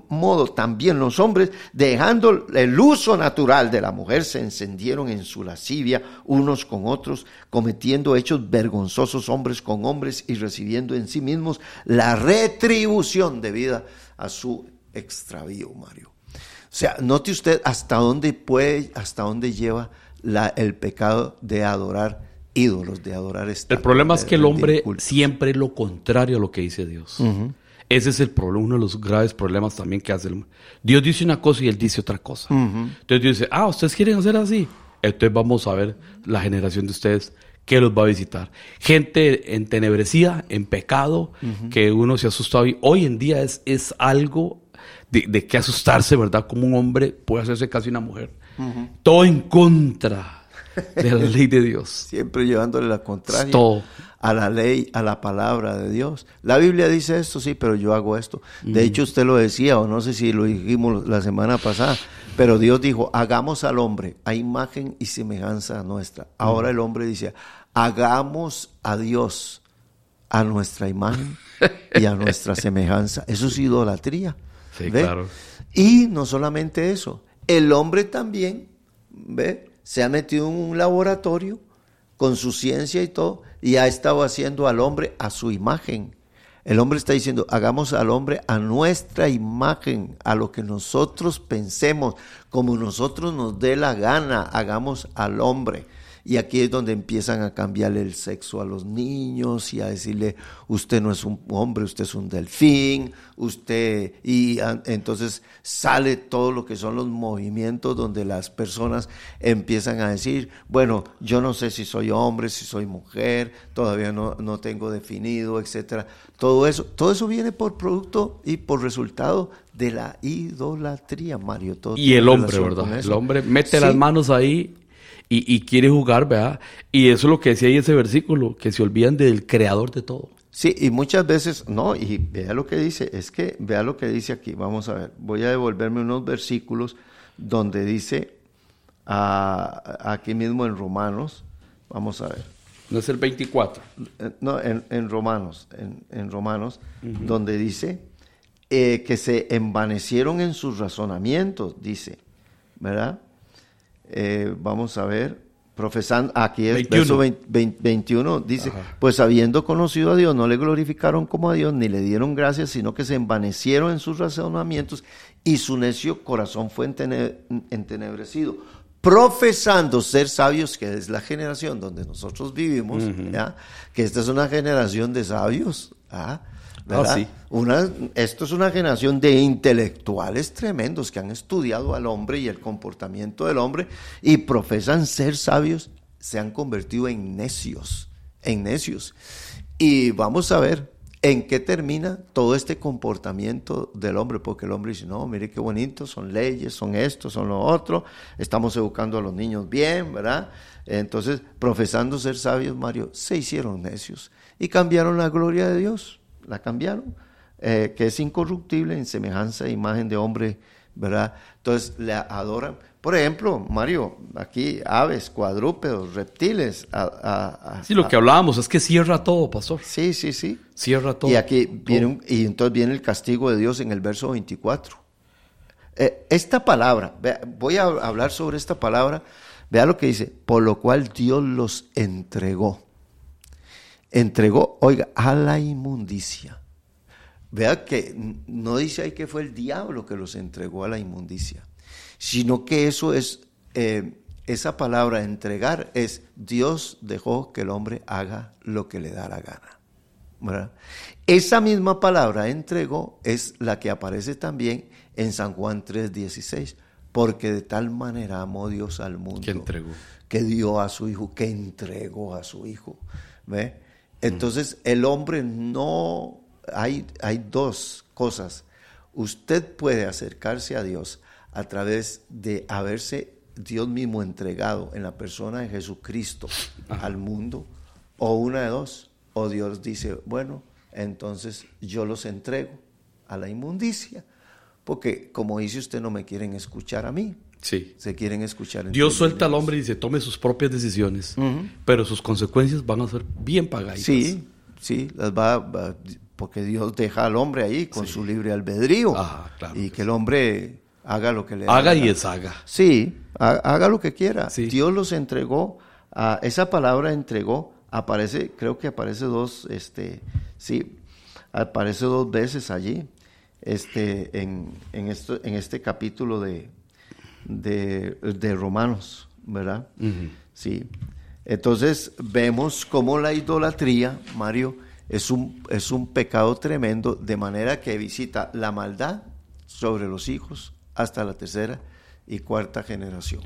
modo también los hombres, dejando el uso natural de la mujer, se encendieron en su lascivia unos con otros, cometiendo hechos vergonzosos hombres con hombres y recibiendo en sí mismos la retribución debida a su extravío, Mario. O sea, note usted hasta dónde puede, hasta dónde lleva la, el pecado de adorar ídolos, de adorar esta, El problema es que el hombre siempre es lo contrario a lo que dice Dios. Ese es el problema, uno de los graves problemas también que hace el hombre. Dios dice una cosa y él dice otra cosa. Entonces Dios dice, ah, ustedes quieren hacer así. Entonces vamos a ver la generación de ustedes que los va a visitar. Gente entenebrecida, en pecado, que uno se asusta hoy. Hoy en día es, es algo de, de que asustarse, ¿verdad? Como un hombre puede hacerse casi una mujer todo en contra de la ley de Dios. Siempre llevándole la contraria Todo. a la ley, a la palabra de Dios. La Biblia dice esto, sí, pero yo hago esto. De hecho, usted lo decía, o no sé si lo dijimos la semana pasada, pero Dios dijo, hagamos al hombre a imagen y semejanza nuestra. Ahora el hombre dice, hagamos a Dios a nuestra imagen y a nuestra semejanza. Eso es idolatría. Sí, claro. Y no solamente eso, el hombre también, ¿ve? Se ha metido en un laboratorio con su ciencia y todo, y ha estado haciendo al hombre a su imagen. El hombre está diciendo, hagamos al hombre a nuestra imagen, a lo que nosotros pensemos, como nosotros nos dé la gana, hagamos al hombre. Y aquí es donde empiezan a cambiarle el sexo a los niños y a decirle, usted no es un hombre, usted es un delfín, usted... Y a- entonces sale todo lo que son los movimientos donde las personas empiezan a decir, bueno, yo no sé si soy hombre, si soy mujer, todavía no, no tengo definido, etcétera. Todo eso, todo eso viene por producto y por resultado de la idolatría, Mario. Todo Y el hombre, ¿verdad? El hombre mete Sí. las manos ahí y, y quiere jugar, ¿verdad? Y eso es lo que decía ahí ese versículo, que se olvidan del creador de todo. Sí, y muchas veces, no, y vea lo que dice, es que vea lo que dice aquí, vamos a ver, voy a devolverme unos versículos donde dice, ah, aquí mismo en Romanos, vamos a ver, No es el 24. eh, no, en, en Romanos, en, en Romanos, donde dice eh, que se envanecieron en sus razonamientos, dice, ¿verdad? Eh, vamos a ver, profesando, aquí es 21. verso 20 20 21, dice, pues habiendo conocido a Dios, no le glorificaron como a Dios, ni le dieron gracias, sino que se envanecieron en sus razonamientos y su necio corazón fue entene- entenebrecido. Profesando ser sabios, que es la generación donde nosotros vivimos, ¿ya? que esta es una generación de sabios, ¿ah? ¿Verdad? sí. Una, esto es una generación de intelectuales tremendos que han estudiado al hombre y el comportamiento del hombre y profesan ser sabios, se han convertido en necios, en necios. Y vamos a ver en qué termina todo este comportamiento del hombre, porque el hombre dice, no, mire qué bonito, son leyes, son esto, son lo otro, estamos educando a los niños bien, ¿verdad? Entonces, profesando ser sabios, Mario, se hicieron necios y cambiaron la gloria de Dios, la cambiaron, eh, que es incorruptible en semejanza e imagen de hombre, ¿verdad? Entonces, le adoran. Por ejemplo, Mario, aquí aves, cuadrúpedos, reptiles. a- a- a- Sí, lo que hablábamos es que cierra todo, pastor. Sí, sí, sí. Cierra todo. Y aquí Todo. viene un- y entonces viene el castigo de Dios en el verso 24. Eh, esta palabra, vea, voy a hablar sobre esta palabra, vea lo que dice, por lo cual Dios los entregó. Entregó, oiga, a la inmundicia. Vea que no dice ahí que fue el diablo que los entregó a la inmundicia, sino que eso es, eh, esa palabra entregar es Dios dejó que el hombre haga lo que le da la gana. ¿verdad? Esa misma palabra entregó es la que aparece también en San Juan 3:16, porque de tal manera amó Dios al mundo Que entregó. que dio a su hijo, que entregó a su hijo. ¿Ve? Entonces el hombre no, hay, hay dos cosas. Usted puede acercarse a Dios a través de haberse Dios mismo entregado en la persona de Jesucristo al mundo, o una de dos, o Dios dice, bueno, entonces yo los entrego a la inmundicia, porque como dice usted, no me quieren escuchar a mí, Sí. se quieren escuchar. Dios suelta al hombre y dice, tome sus propias decisiones, pero sus consecuencias van a ser bien pagaditas. Sí, sí, las va, va- porque Dios deja al hombre ahí con su libre albedrío Ajá, claro y que que el hombre haga lo que le Haga la y deshaga. Sí, ha- haga lo que quiera. Sí. Dios los entregó, a, esa palabra entregó, aparece, creo que aparece dos, este, sí, aparece dos veces allí, este, en, en, esto, en este capítulo de, de, de Romanos, ¿verdad? Sí. Entonces vemos cómo la idolatría, Mario, es un, es un pecado tremendo, de manera que visita la maldad sobre los hijos hasta la tercera y cuarta generación.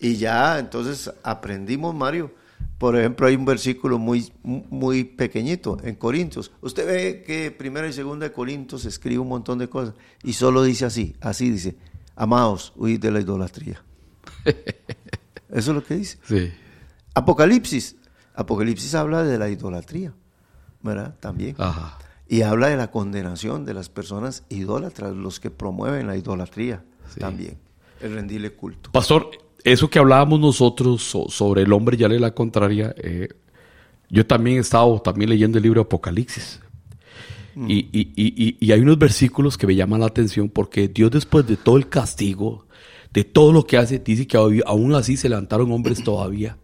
Y ya entonces aprendimos, Mario, por ejemplo, hay un versículo muy, muy pequeñito en Corintios. Usted ve que primera y segunda de Corintios escribe un montón de cosas y solo dice así, así dice, amados, huid de la idolatría. Eso es lo que dice. Sí. Apocalipsis. Apocalipsis habla de la idolatría, ¿verdad? También. Ajá. Y habla de la condenación de las personas idólatras, los que promueven la idolatría Sí. también. El rendirle culto. Pastor, eso que hablábamos nosotros so- sobre el hombre ya le la contraria, eh, yo también he estado también leyendo el libro Apocalipsis. Mm. Y, y- y- y- hay unos versículos que me llaman la atención porque Dios después de todo el castigo, de todo lo que hace, dice que aún- así se levantaron hombres todavía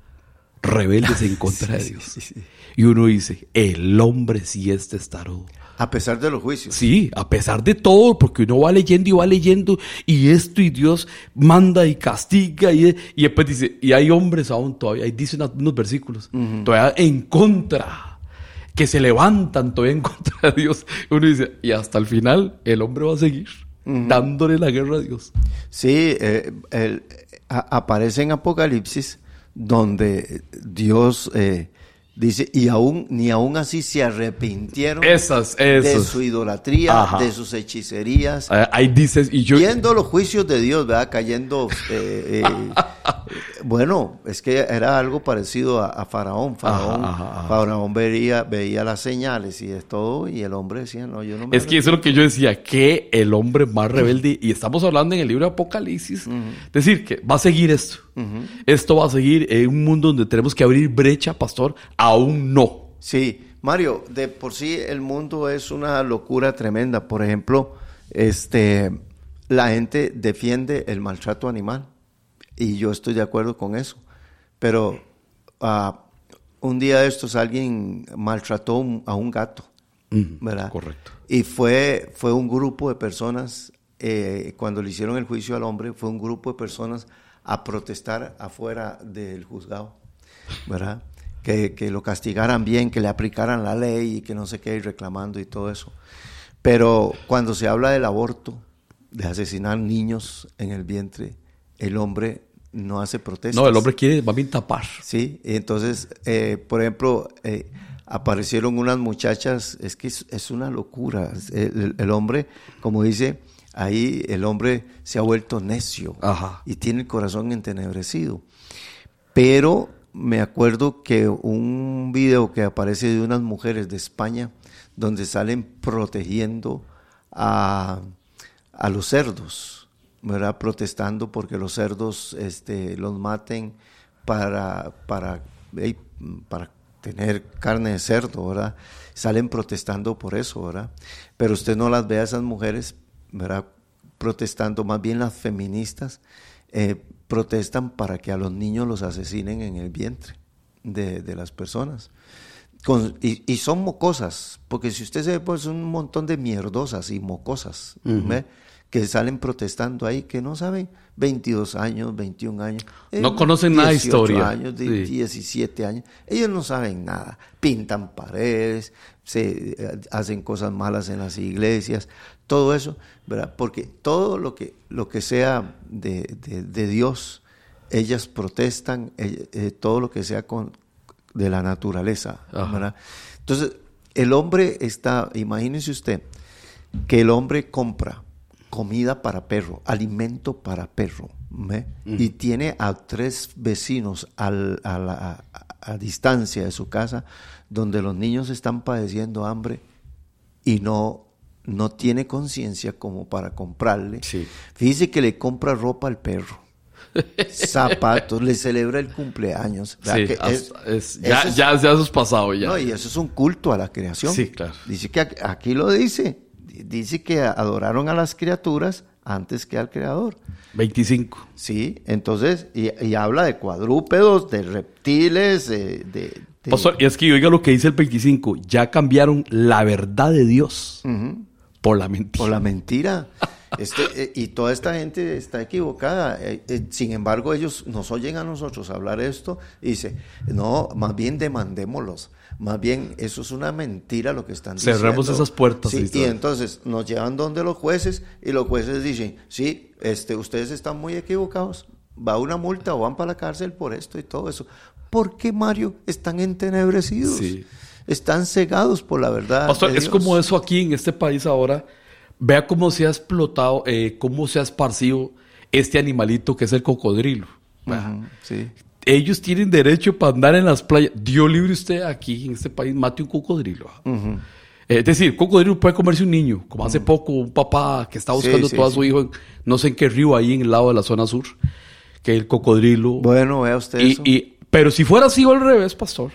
rebeldes en contra de Dios. sí, sí. Y uno dice, el hombre sí es testarudo. A pesar de los juicios. Sí, a pesar de todo, porque uno va leyendo y va leyendo y esto y Dios manda y castiga y, y después dice, y hay hombres aún todavía, ahí dicen unos versículos, todavía en contra, que se levantan todavía en contra de Dios. Uno dice, y hasta el final el hombre va a seguir dándole la guerra a Dios. Sí, eh, el- a- aparece en Apocalipsis donde Dios eh, dice, y aún, ni aún así se arrepintieron Esas, de su idolatría, Ajá. de sus hechicerías, Eh, Ahí dices, y yo... viendo los juicios de Dios, ¿verdad? Cayendo, eh, bueno, es que era algo parecido a, a Faraón. Faraón, Ajá, ajá, ajá. Faraón veía, veía las señales y de todo, y el hombre decía, no, yo no me Es que eso es lo que yo decía, que el hombre más rebelde, y estamos hablando en el libro de Apocalipsis, decir que va a seguir esto. Esto va a seguir en un mundo donde tenemos que abrir brecha, pastor, aún no. Sí, Mario, de por sí el mundo es una locura tremenda. Por ejemplo, este, la gente defiende el maltrato animal y yo estoy de acuerdo con eso. Pero ah, un día de estos alguien maltrató a un gato, ¿verdad? correcto. Y fue, fue un grupo de personas, eh, cuando le hicieron el juicio al hombre, fue un grupo de personas a protestar afuera del juzgado, ¿verdad? Que, que lo castigaran bien, que le aplicaran la ley y que no sé qué, y reclamando y todo eso. Pero cuando se habla del aborto, de asesinar niños en el vientre, el hombre no hace protestas. No, el hombre quiere más bien tapar. Sí, entonces, eh, por ejemplo, eh, aparecieron unas muchachas, es que es, es una locura. El, el- el hombre, como dice, ahí el hombre se ha vuelto necio Ajá. y tiene el corazón entenebrecido. Pero me acuerdo que un video que aparece de unas mujeres de España donde salen protegiendo a, a los cerdos, ¿verdad? Protestando porque los cerdos este, los maten para, para, para tener carne de cerdo, ¿verdad? Salen protestando por eso, ¿verdad? Pero usted no las ve a esas mujeres, ¿verdad? Protestando, más bien las feministas eh, protestan para que a los niños los asesinen en el vientre de, de las personas. Con- y, y son mocosas, porque si usted se ve, pues son un montón de mierdosas y mocosas, ¿ve? Que salen protestando ahí, que no saben, 22 años, 21 años. No eh, conocen nada de 18 historia. años, de Sí. 17 años. Ellos no saben nada. Pintan paredes, se eh, hacen cosas malas en las iglesias, todo eso, ¿verdad? Porque todo lo que, lo que sea de, de- de Dios, ellas protestan, eh, eh, todo lo que sea con, de la naturaleza, Ajá. ¿verdad? Entonces, el hombre está, imagínese usted, que el hombre compra comida para perro, alimento para perro, ¿ve? y tiene a tres vecinos al- a, la- a- a distancia de su casa donde los niños están padeciendo hambre y no, no tiene conciencia como para comprarle. Sí. Fíjese que le compra ropa al perro. Zapatos, le celebra el cumpleaños. Sí, Que hasta- es- es- ya, es- ya, ya eso es pasado ya. no, y eso es un culto a la creación. Sí, claro. Dice que aquí, aquí lo dice. Dice que adoraron a las criaturas antes que al creador. 25. Sí, entonces, y, y habla de cuadrúpedos, de reptiles, de... de- de- Pastor, y es que oiga lo que dice el 25. Ya cambiaron la verdad de Dios por la mentira. por la mentira. Este, eh, y toda esta gente está equivocada. Eh, eh, sin embargo, ellos nos oyen a nosotros hablar esto y dice, no, más bien demandémoslos. Más bien, eso es una mentira lo que están diciendo. Cerremos esas puertas, Sí, y entonces nos llevan donde los jueces y los jueces dicen, sí, este, ustedes están muy equivocados. Va una multa o van para la cárcel por esto y todo eso. ¿Por qué, Mario? Están entenebrecidos. Sí. Están cegados por la verdad. Pastor, de es como eso aquí en este país ahora. Vea cómo se ha explotado, eh, cómo se ha esparcido este animalito que es el cocodrilo. Sí. Ellos tienen derecho para andar en las playas. Dios libre usted aquí en este país, mate un cocodrilo. Ujú. Eh, Es decir, cocodrilo puede comerse un niño, como hace poco un papá que está. Sí, buscando sí, todo a sí. su hijo, en- no sé en qué río, ahí en el lado de la zona sur, que el cocodrilo... Bueno, vea usted Y- eso. y- pero si fuera así o al revés, pastor,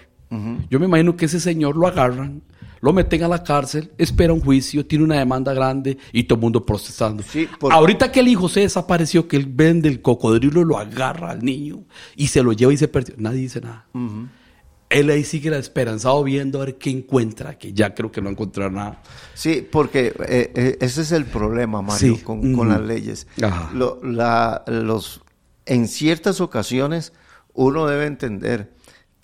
yo me imagino que ese señor lo agarran, lo meten a la cárcel, espera un juicio, tiene una demanda grande y todo el mundo protestando. Sí, por- Ahorita que el hijo se desapareció, que él vende el cocodrilo, lo agarra al niño y se lo lleva y se perdió. Nadie dice nada. Él ahí sigue esperanzado viendo a ver qué encuentra, que ya creo que no encontrará nada. Sí, porque eh, eh, ese es el problema, Mario, Sí. con, con las leyes. Lo- la- los, en ciertas ocasiones uno debe entender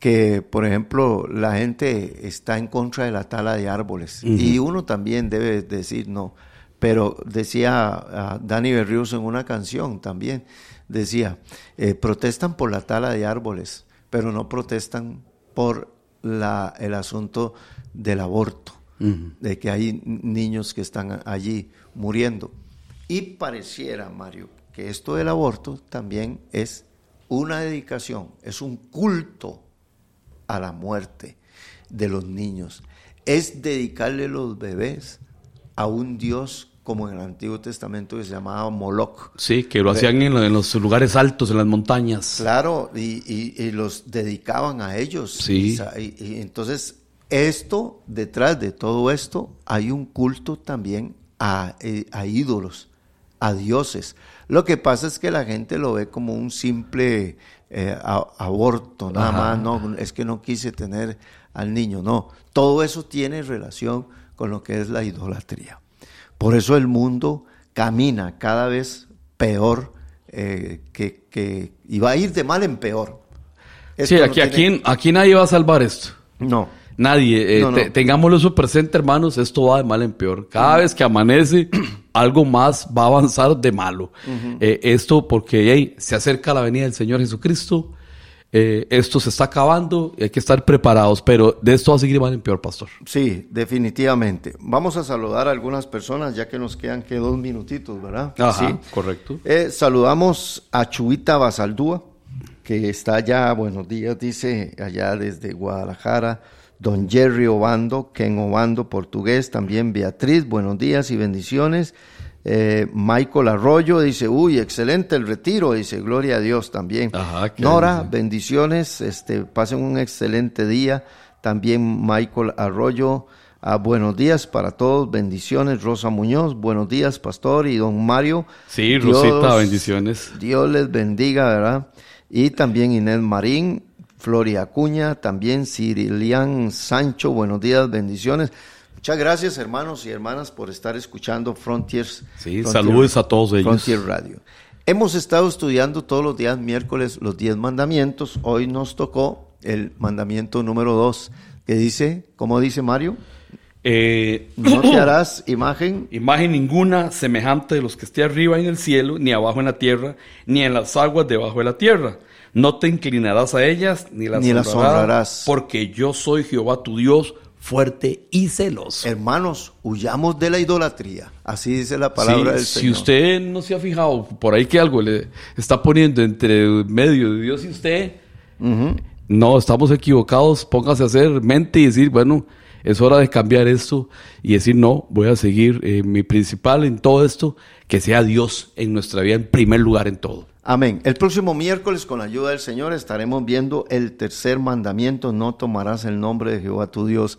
que, por ejemplo, la gente está en contra de la tala de árboles y uno también debe decir no. Pero decía ah, Dani Berrios en una canción también, decía, eh, protestan por la tala de árboles, pero no protestan por la, el asunto del aborto de que hay niños que están allí muriendo. Y pareciera, Mario, que esto del aborto también es una dedicación, es un culto a la muerte de los niños. Es dedicarle los bebés a un Dios como en el Antiguo Testamento que se llamaba Moloch. Sí, que lo hacían en, lo- en los lugares altos, en las montañas. Claro, y, y- y los dedicaban a ellos. Sí. Y, y entonces, esto, detrás de todo esto, hay un culto también a, eh, a ídolos, a dioses. Lo que pasa es que la gente lo ve como un simple eh, a- aborto, nada Ajá. más, no, es que no quise tener al niño, no. Todo eso tiene relación con lo que es la idolatría. Por eso el mundo camina cada vez peor, eh, que, que, y va a ir de mal en peor. Sí, Esto no aquí, aquí, aquí nadie va a salvar esto. No. Nadie. eh, No, no. te- tengámoslo eso presente, hermanos. Esto va de mal en peor. Cada vez que amanece, algo más va a avanzar de malo. Eh, esto porque hey, se acerca la venida del Señor Jesucristo. eh, esto se está acabando y hay que estar preparados. Pero de esto va a seguir mal en peor, pastor. Sí, definitivamente. Vamos a saludar a algunas personas, ya que nos quedan que dos minutitos, ¿verdad? Ajá, Sí. correcto. Eh, saludamos a Chubita Basaldúa, que está allá, buenos días, dice, allá desde Guadalajara. Don Jerry Obando, Ken Obando, portugués, también Beatriz, buenos días y bendiciones. Eh, Michael Arroyo dice, uy, excelente el retiro, dice, gloria a Dios también. Ajá, Nora, bendiciones, este, pasen un excelente día. También Michael Arroyo, ah, buenos días para todos, bendiciones. Rosa Muñoz, buenos días, pastor, y don Mario. Sí, Dios- Rosita, bendiciones. Dios les bendiga, ¿verdad? Y también Inés Marín, Floria Acuña, también Cirilian Sancho, buenos días, bendiciones. Muchas gracias, hermanos y hermanas, por estar escuchando Frontiers. Sí, Frontier- saludos a todos ellos. Frontier Radio. Hemos estado estudiando todos los días miércoles los 10 mandamientos. Hoy nos tocó el mandamiento número 2, que dice, ¿cómo dice Mario? Eh, No te harás imagen Imagen ninguna semejante de los que esté arriba en el cielo, ni abajo en la tierra, ni en las aguas debajo de la tierra. No te inclinarás a ellas, ni las, Ni las honrarás. Porque yo soy Jehová tu Dios, fuerte y celoso. Hermanos, huyamos de la idolatría. Así dice la palabra Sí, del si Señor. usted no se ha fijado por ahí que algo le está poniendo entre medio de Dios y usted, Ujú. no, estamos equivocados, póngase a hacer mente y decir, bueno, es hora de cambiar esto y decir, no, voy a seguir eh, mi principal en todo esto, que sea Dios en nuestra vida en primer lugar en todo. Amén. El próximo miércoles, con la ayuda del Señor, estaremos viendo el tercer mandamiento, no tomarás el nombre de Jehová tu Dios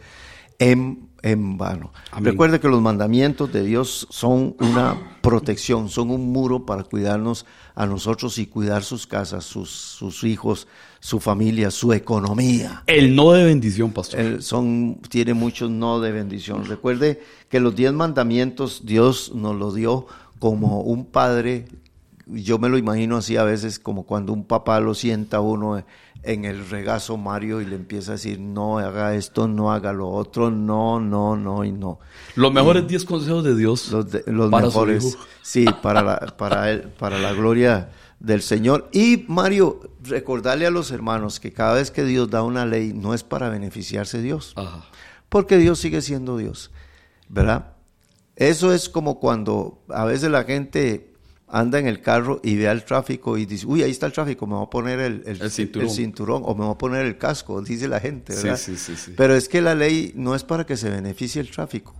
en, en vano. Amén. Recuerde que los mandamientos de Dios son una protección, son un muro para cuidarnos a nosotros y cuidar sus casas, sus, sus hijos, su familia, su economía. El no de bendición, pastor. Él son, tiene muchos no de bendición. Recuerde que los diez mandamientos Dios nos los dio como un padre. Yo me lo imagino así a veces como cuando un papá lo sienta uno en el regazo Mario y le empieza a decir no haga esto, no haga lo otro, no, no, no y no. Los mejores 10 consejos de Dios Los, de- los para su mejores, hijo. sí, para la, para él, para la gloria del Señor. Y Mario, recordarle a los hermanos que cada vez que Dios da una ley no es para beneficiarse Dios Ajá. porque Dios sigue siendo Dios, ¿verdad? Eso es como cuando a veces la gente anda en el carro y ve el tráfico y dice, uy, ahí está el tráfico, me voy a poner el, el, El cinturón. el cinturón o me voy a poner el casco, dice la gente, ¿verdad? sí, sí, sí. Pero es que la ley no es para que se beneficie el tráfico.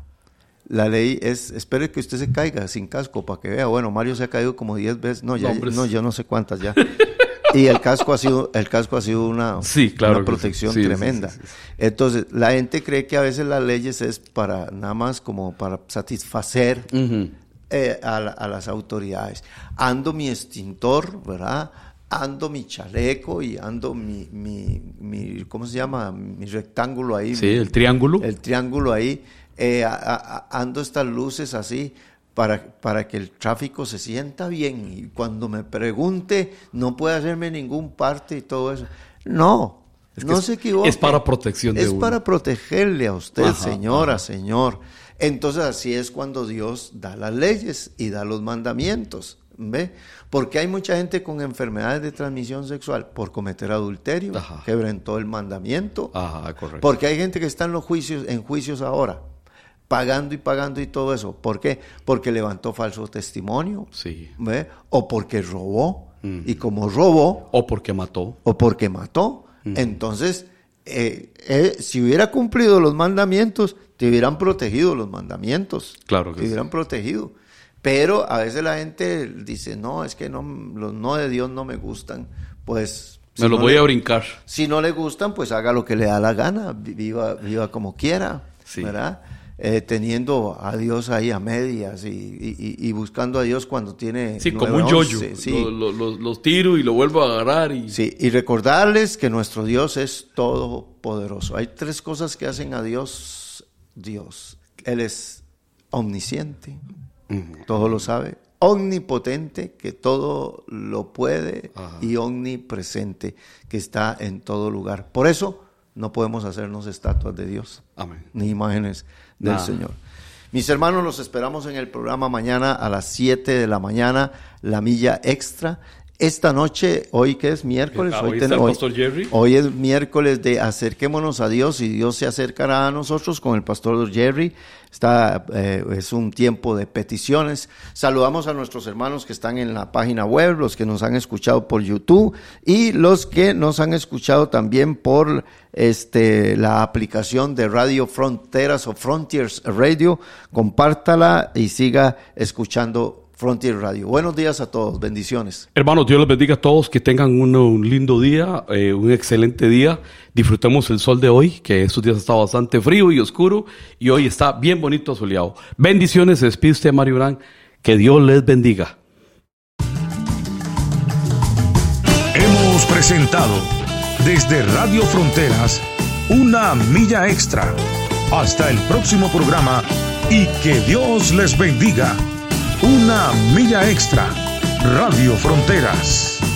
La ley es, espere que usted se caiga sin casco para que vea, bueno, Mario se ha caído como 10 veces, no, ya, No, yo no sé cuántas ya. y el casco ha sido, el casco ha sido una, Sí, claro una protección Sí, sí, tremenda. Entonces, la gente cree que a veces las leyes es para, nada más como para satisfacer eh, a, la- a las autoridades. Ando mi extintor, ¿verdad? Ando mi chaleco y ando mi, mi, mi- ¿cómo se llama? Mi rectángulo ahí. Sí, mi- el triángulo. el triángulo ahí. Eh, a- a- a- ando estas luces así para, para que el tráfico se sienta bien y cuando me pregunte no puede hacerme ningún parte y todo eso. No, Es que no es- se equivoque. es para protección de Es uno. para protegerle a usted, Ajá, señora, ajá. Señor. Entonces así es cuando Dios da las leyes y da los mandamientos. ¿Ve? Porque hay mucha gente con enfermedades de transmisión sexual por cometer adulterio, quebrantó el mandamiento. Ajá, correcto. Porque hay gente que está en los juicios, en juicios ahora, pagando y pagando y todo eso. ¿Por qué? Porque levantó falso testimonio, Sí. ¿ve? o porque robó. Mm. Y como robó, O porque mató. o porque mató. Entonces, eh, eh, si hubiera cumplido los mandamientos, te hubieran protegido los mandamientos. Claro que Te hubieran protegido. Pero a veces la gente dice, no, es que no, los no de Dios no me gustan. Pues... Me no voy le- a brincar. Si no le gustan, pues haga lo que le da la gana, vi- viva, viva como quiera, Sí. ¿verdad? Eh, teniendo a Dios ahí a medias y, y- buscando a Dios cuando tiene... Sí, como un 911, yoyo. Sí, Lo- lo- lo- los tiro y lo vuelvo a agarrar y... Sí, y recordarles que nuestro Dios es todopoderoso. Hay tres cosas que hacen a Dios Dios. Él es omnisciente, todo lo sabe, omnipotente, que todo lo puede, Ajá. y omnipresente, que está en todo lugar. Por eso no podemos hacernos estatuas de Dios Amén. ni imágenes del. Señor. Mis hermanos, los esperamos en el programa mañana a las 7 de la mañana, La Milla Extra. Esta noche, hoy que es miércoles, Ah, hoy, ten- hoy- hoy es miércoles de acerquémonos a Dios y Dios se acercará a nosotros con el pastor Jerry. Está, eh, es un tiempo de peticiones. Saludamos a nuestros hermanos que están en la página web, los que nos han escuchado por YouTube y los que nos han escuchado también por este, la aplicación de Radio Fronteras o Frontiers Radio. Compártala y siga escuchando Frontier Radio. Buenos días a todos, bendiciones. Hermanos, Dios les bendiga a todos, que tengan un, un lindo día, eh, un excelente día. Disfrutemos el sol de hoy, que estos días ha estado bastante frío y oscuro, y hoy está bien bonito soleado. Bendiciones, se despide usted, Mario Brand. Que Dios les bendiga. Hemos presentado desde Radio Fronteras una milla extra. Hasta el próximo programa y que Dios les bendiga. Una milla extra. Radio Fronteras.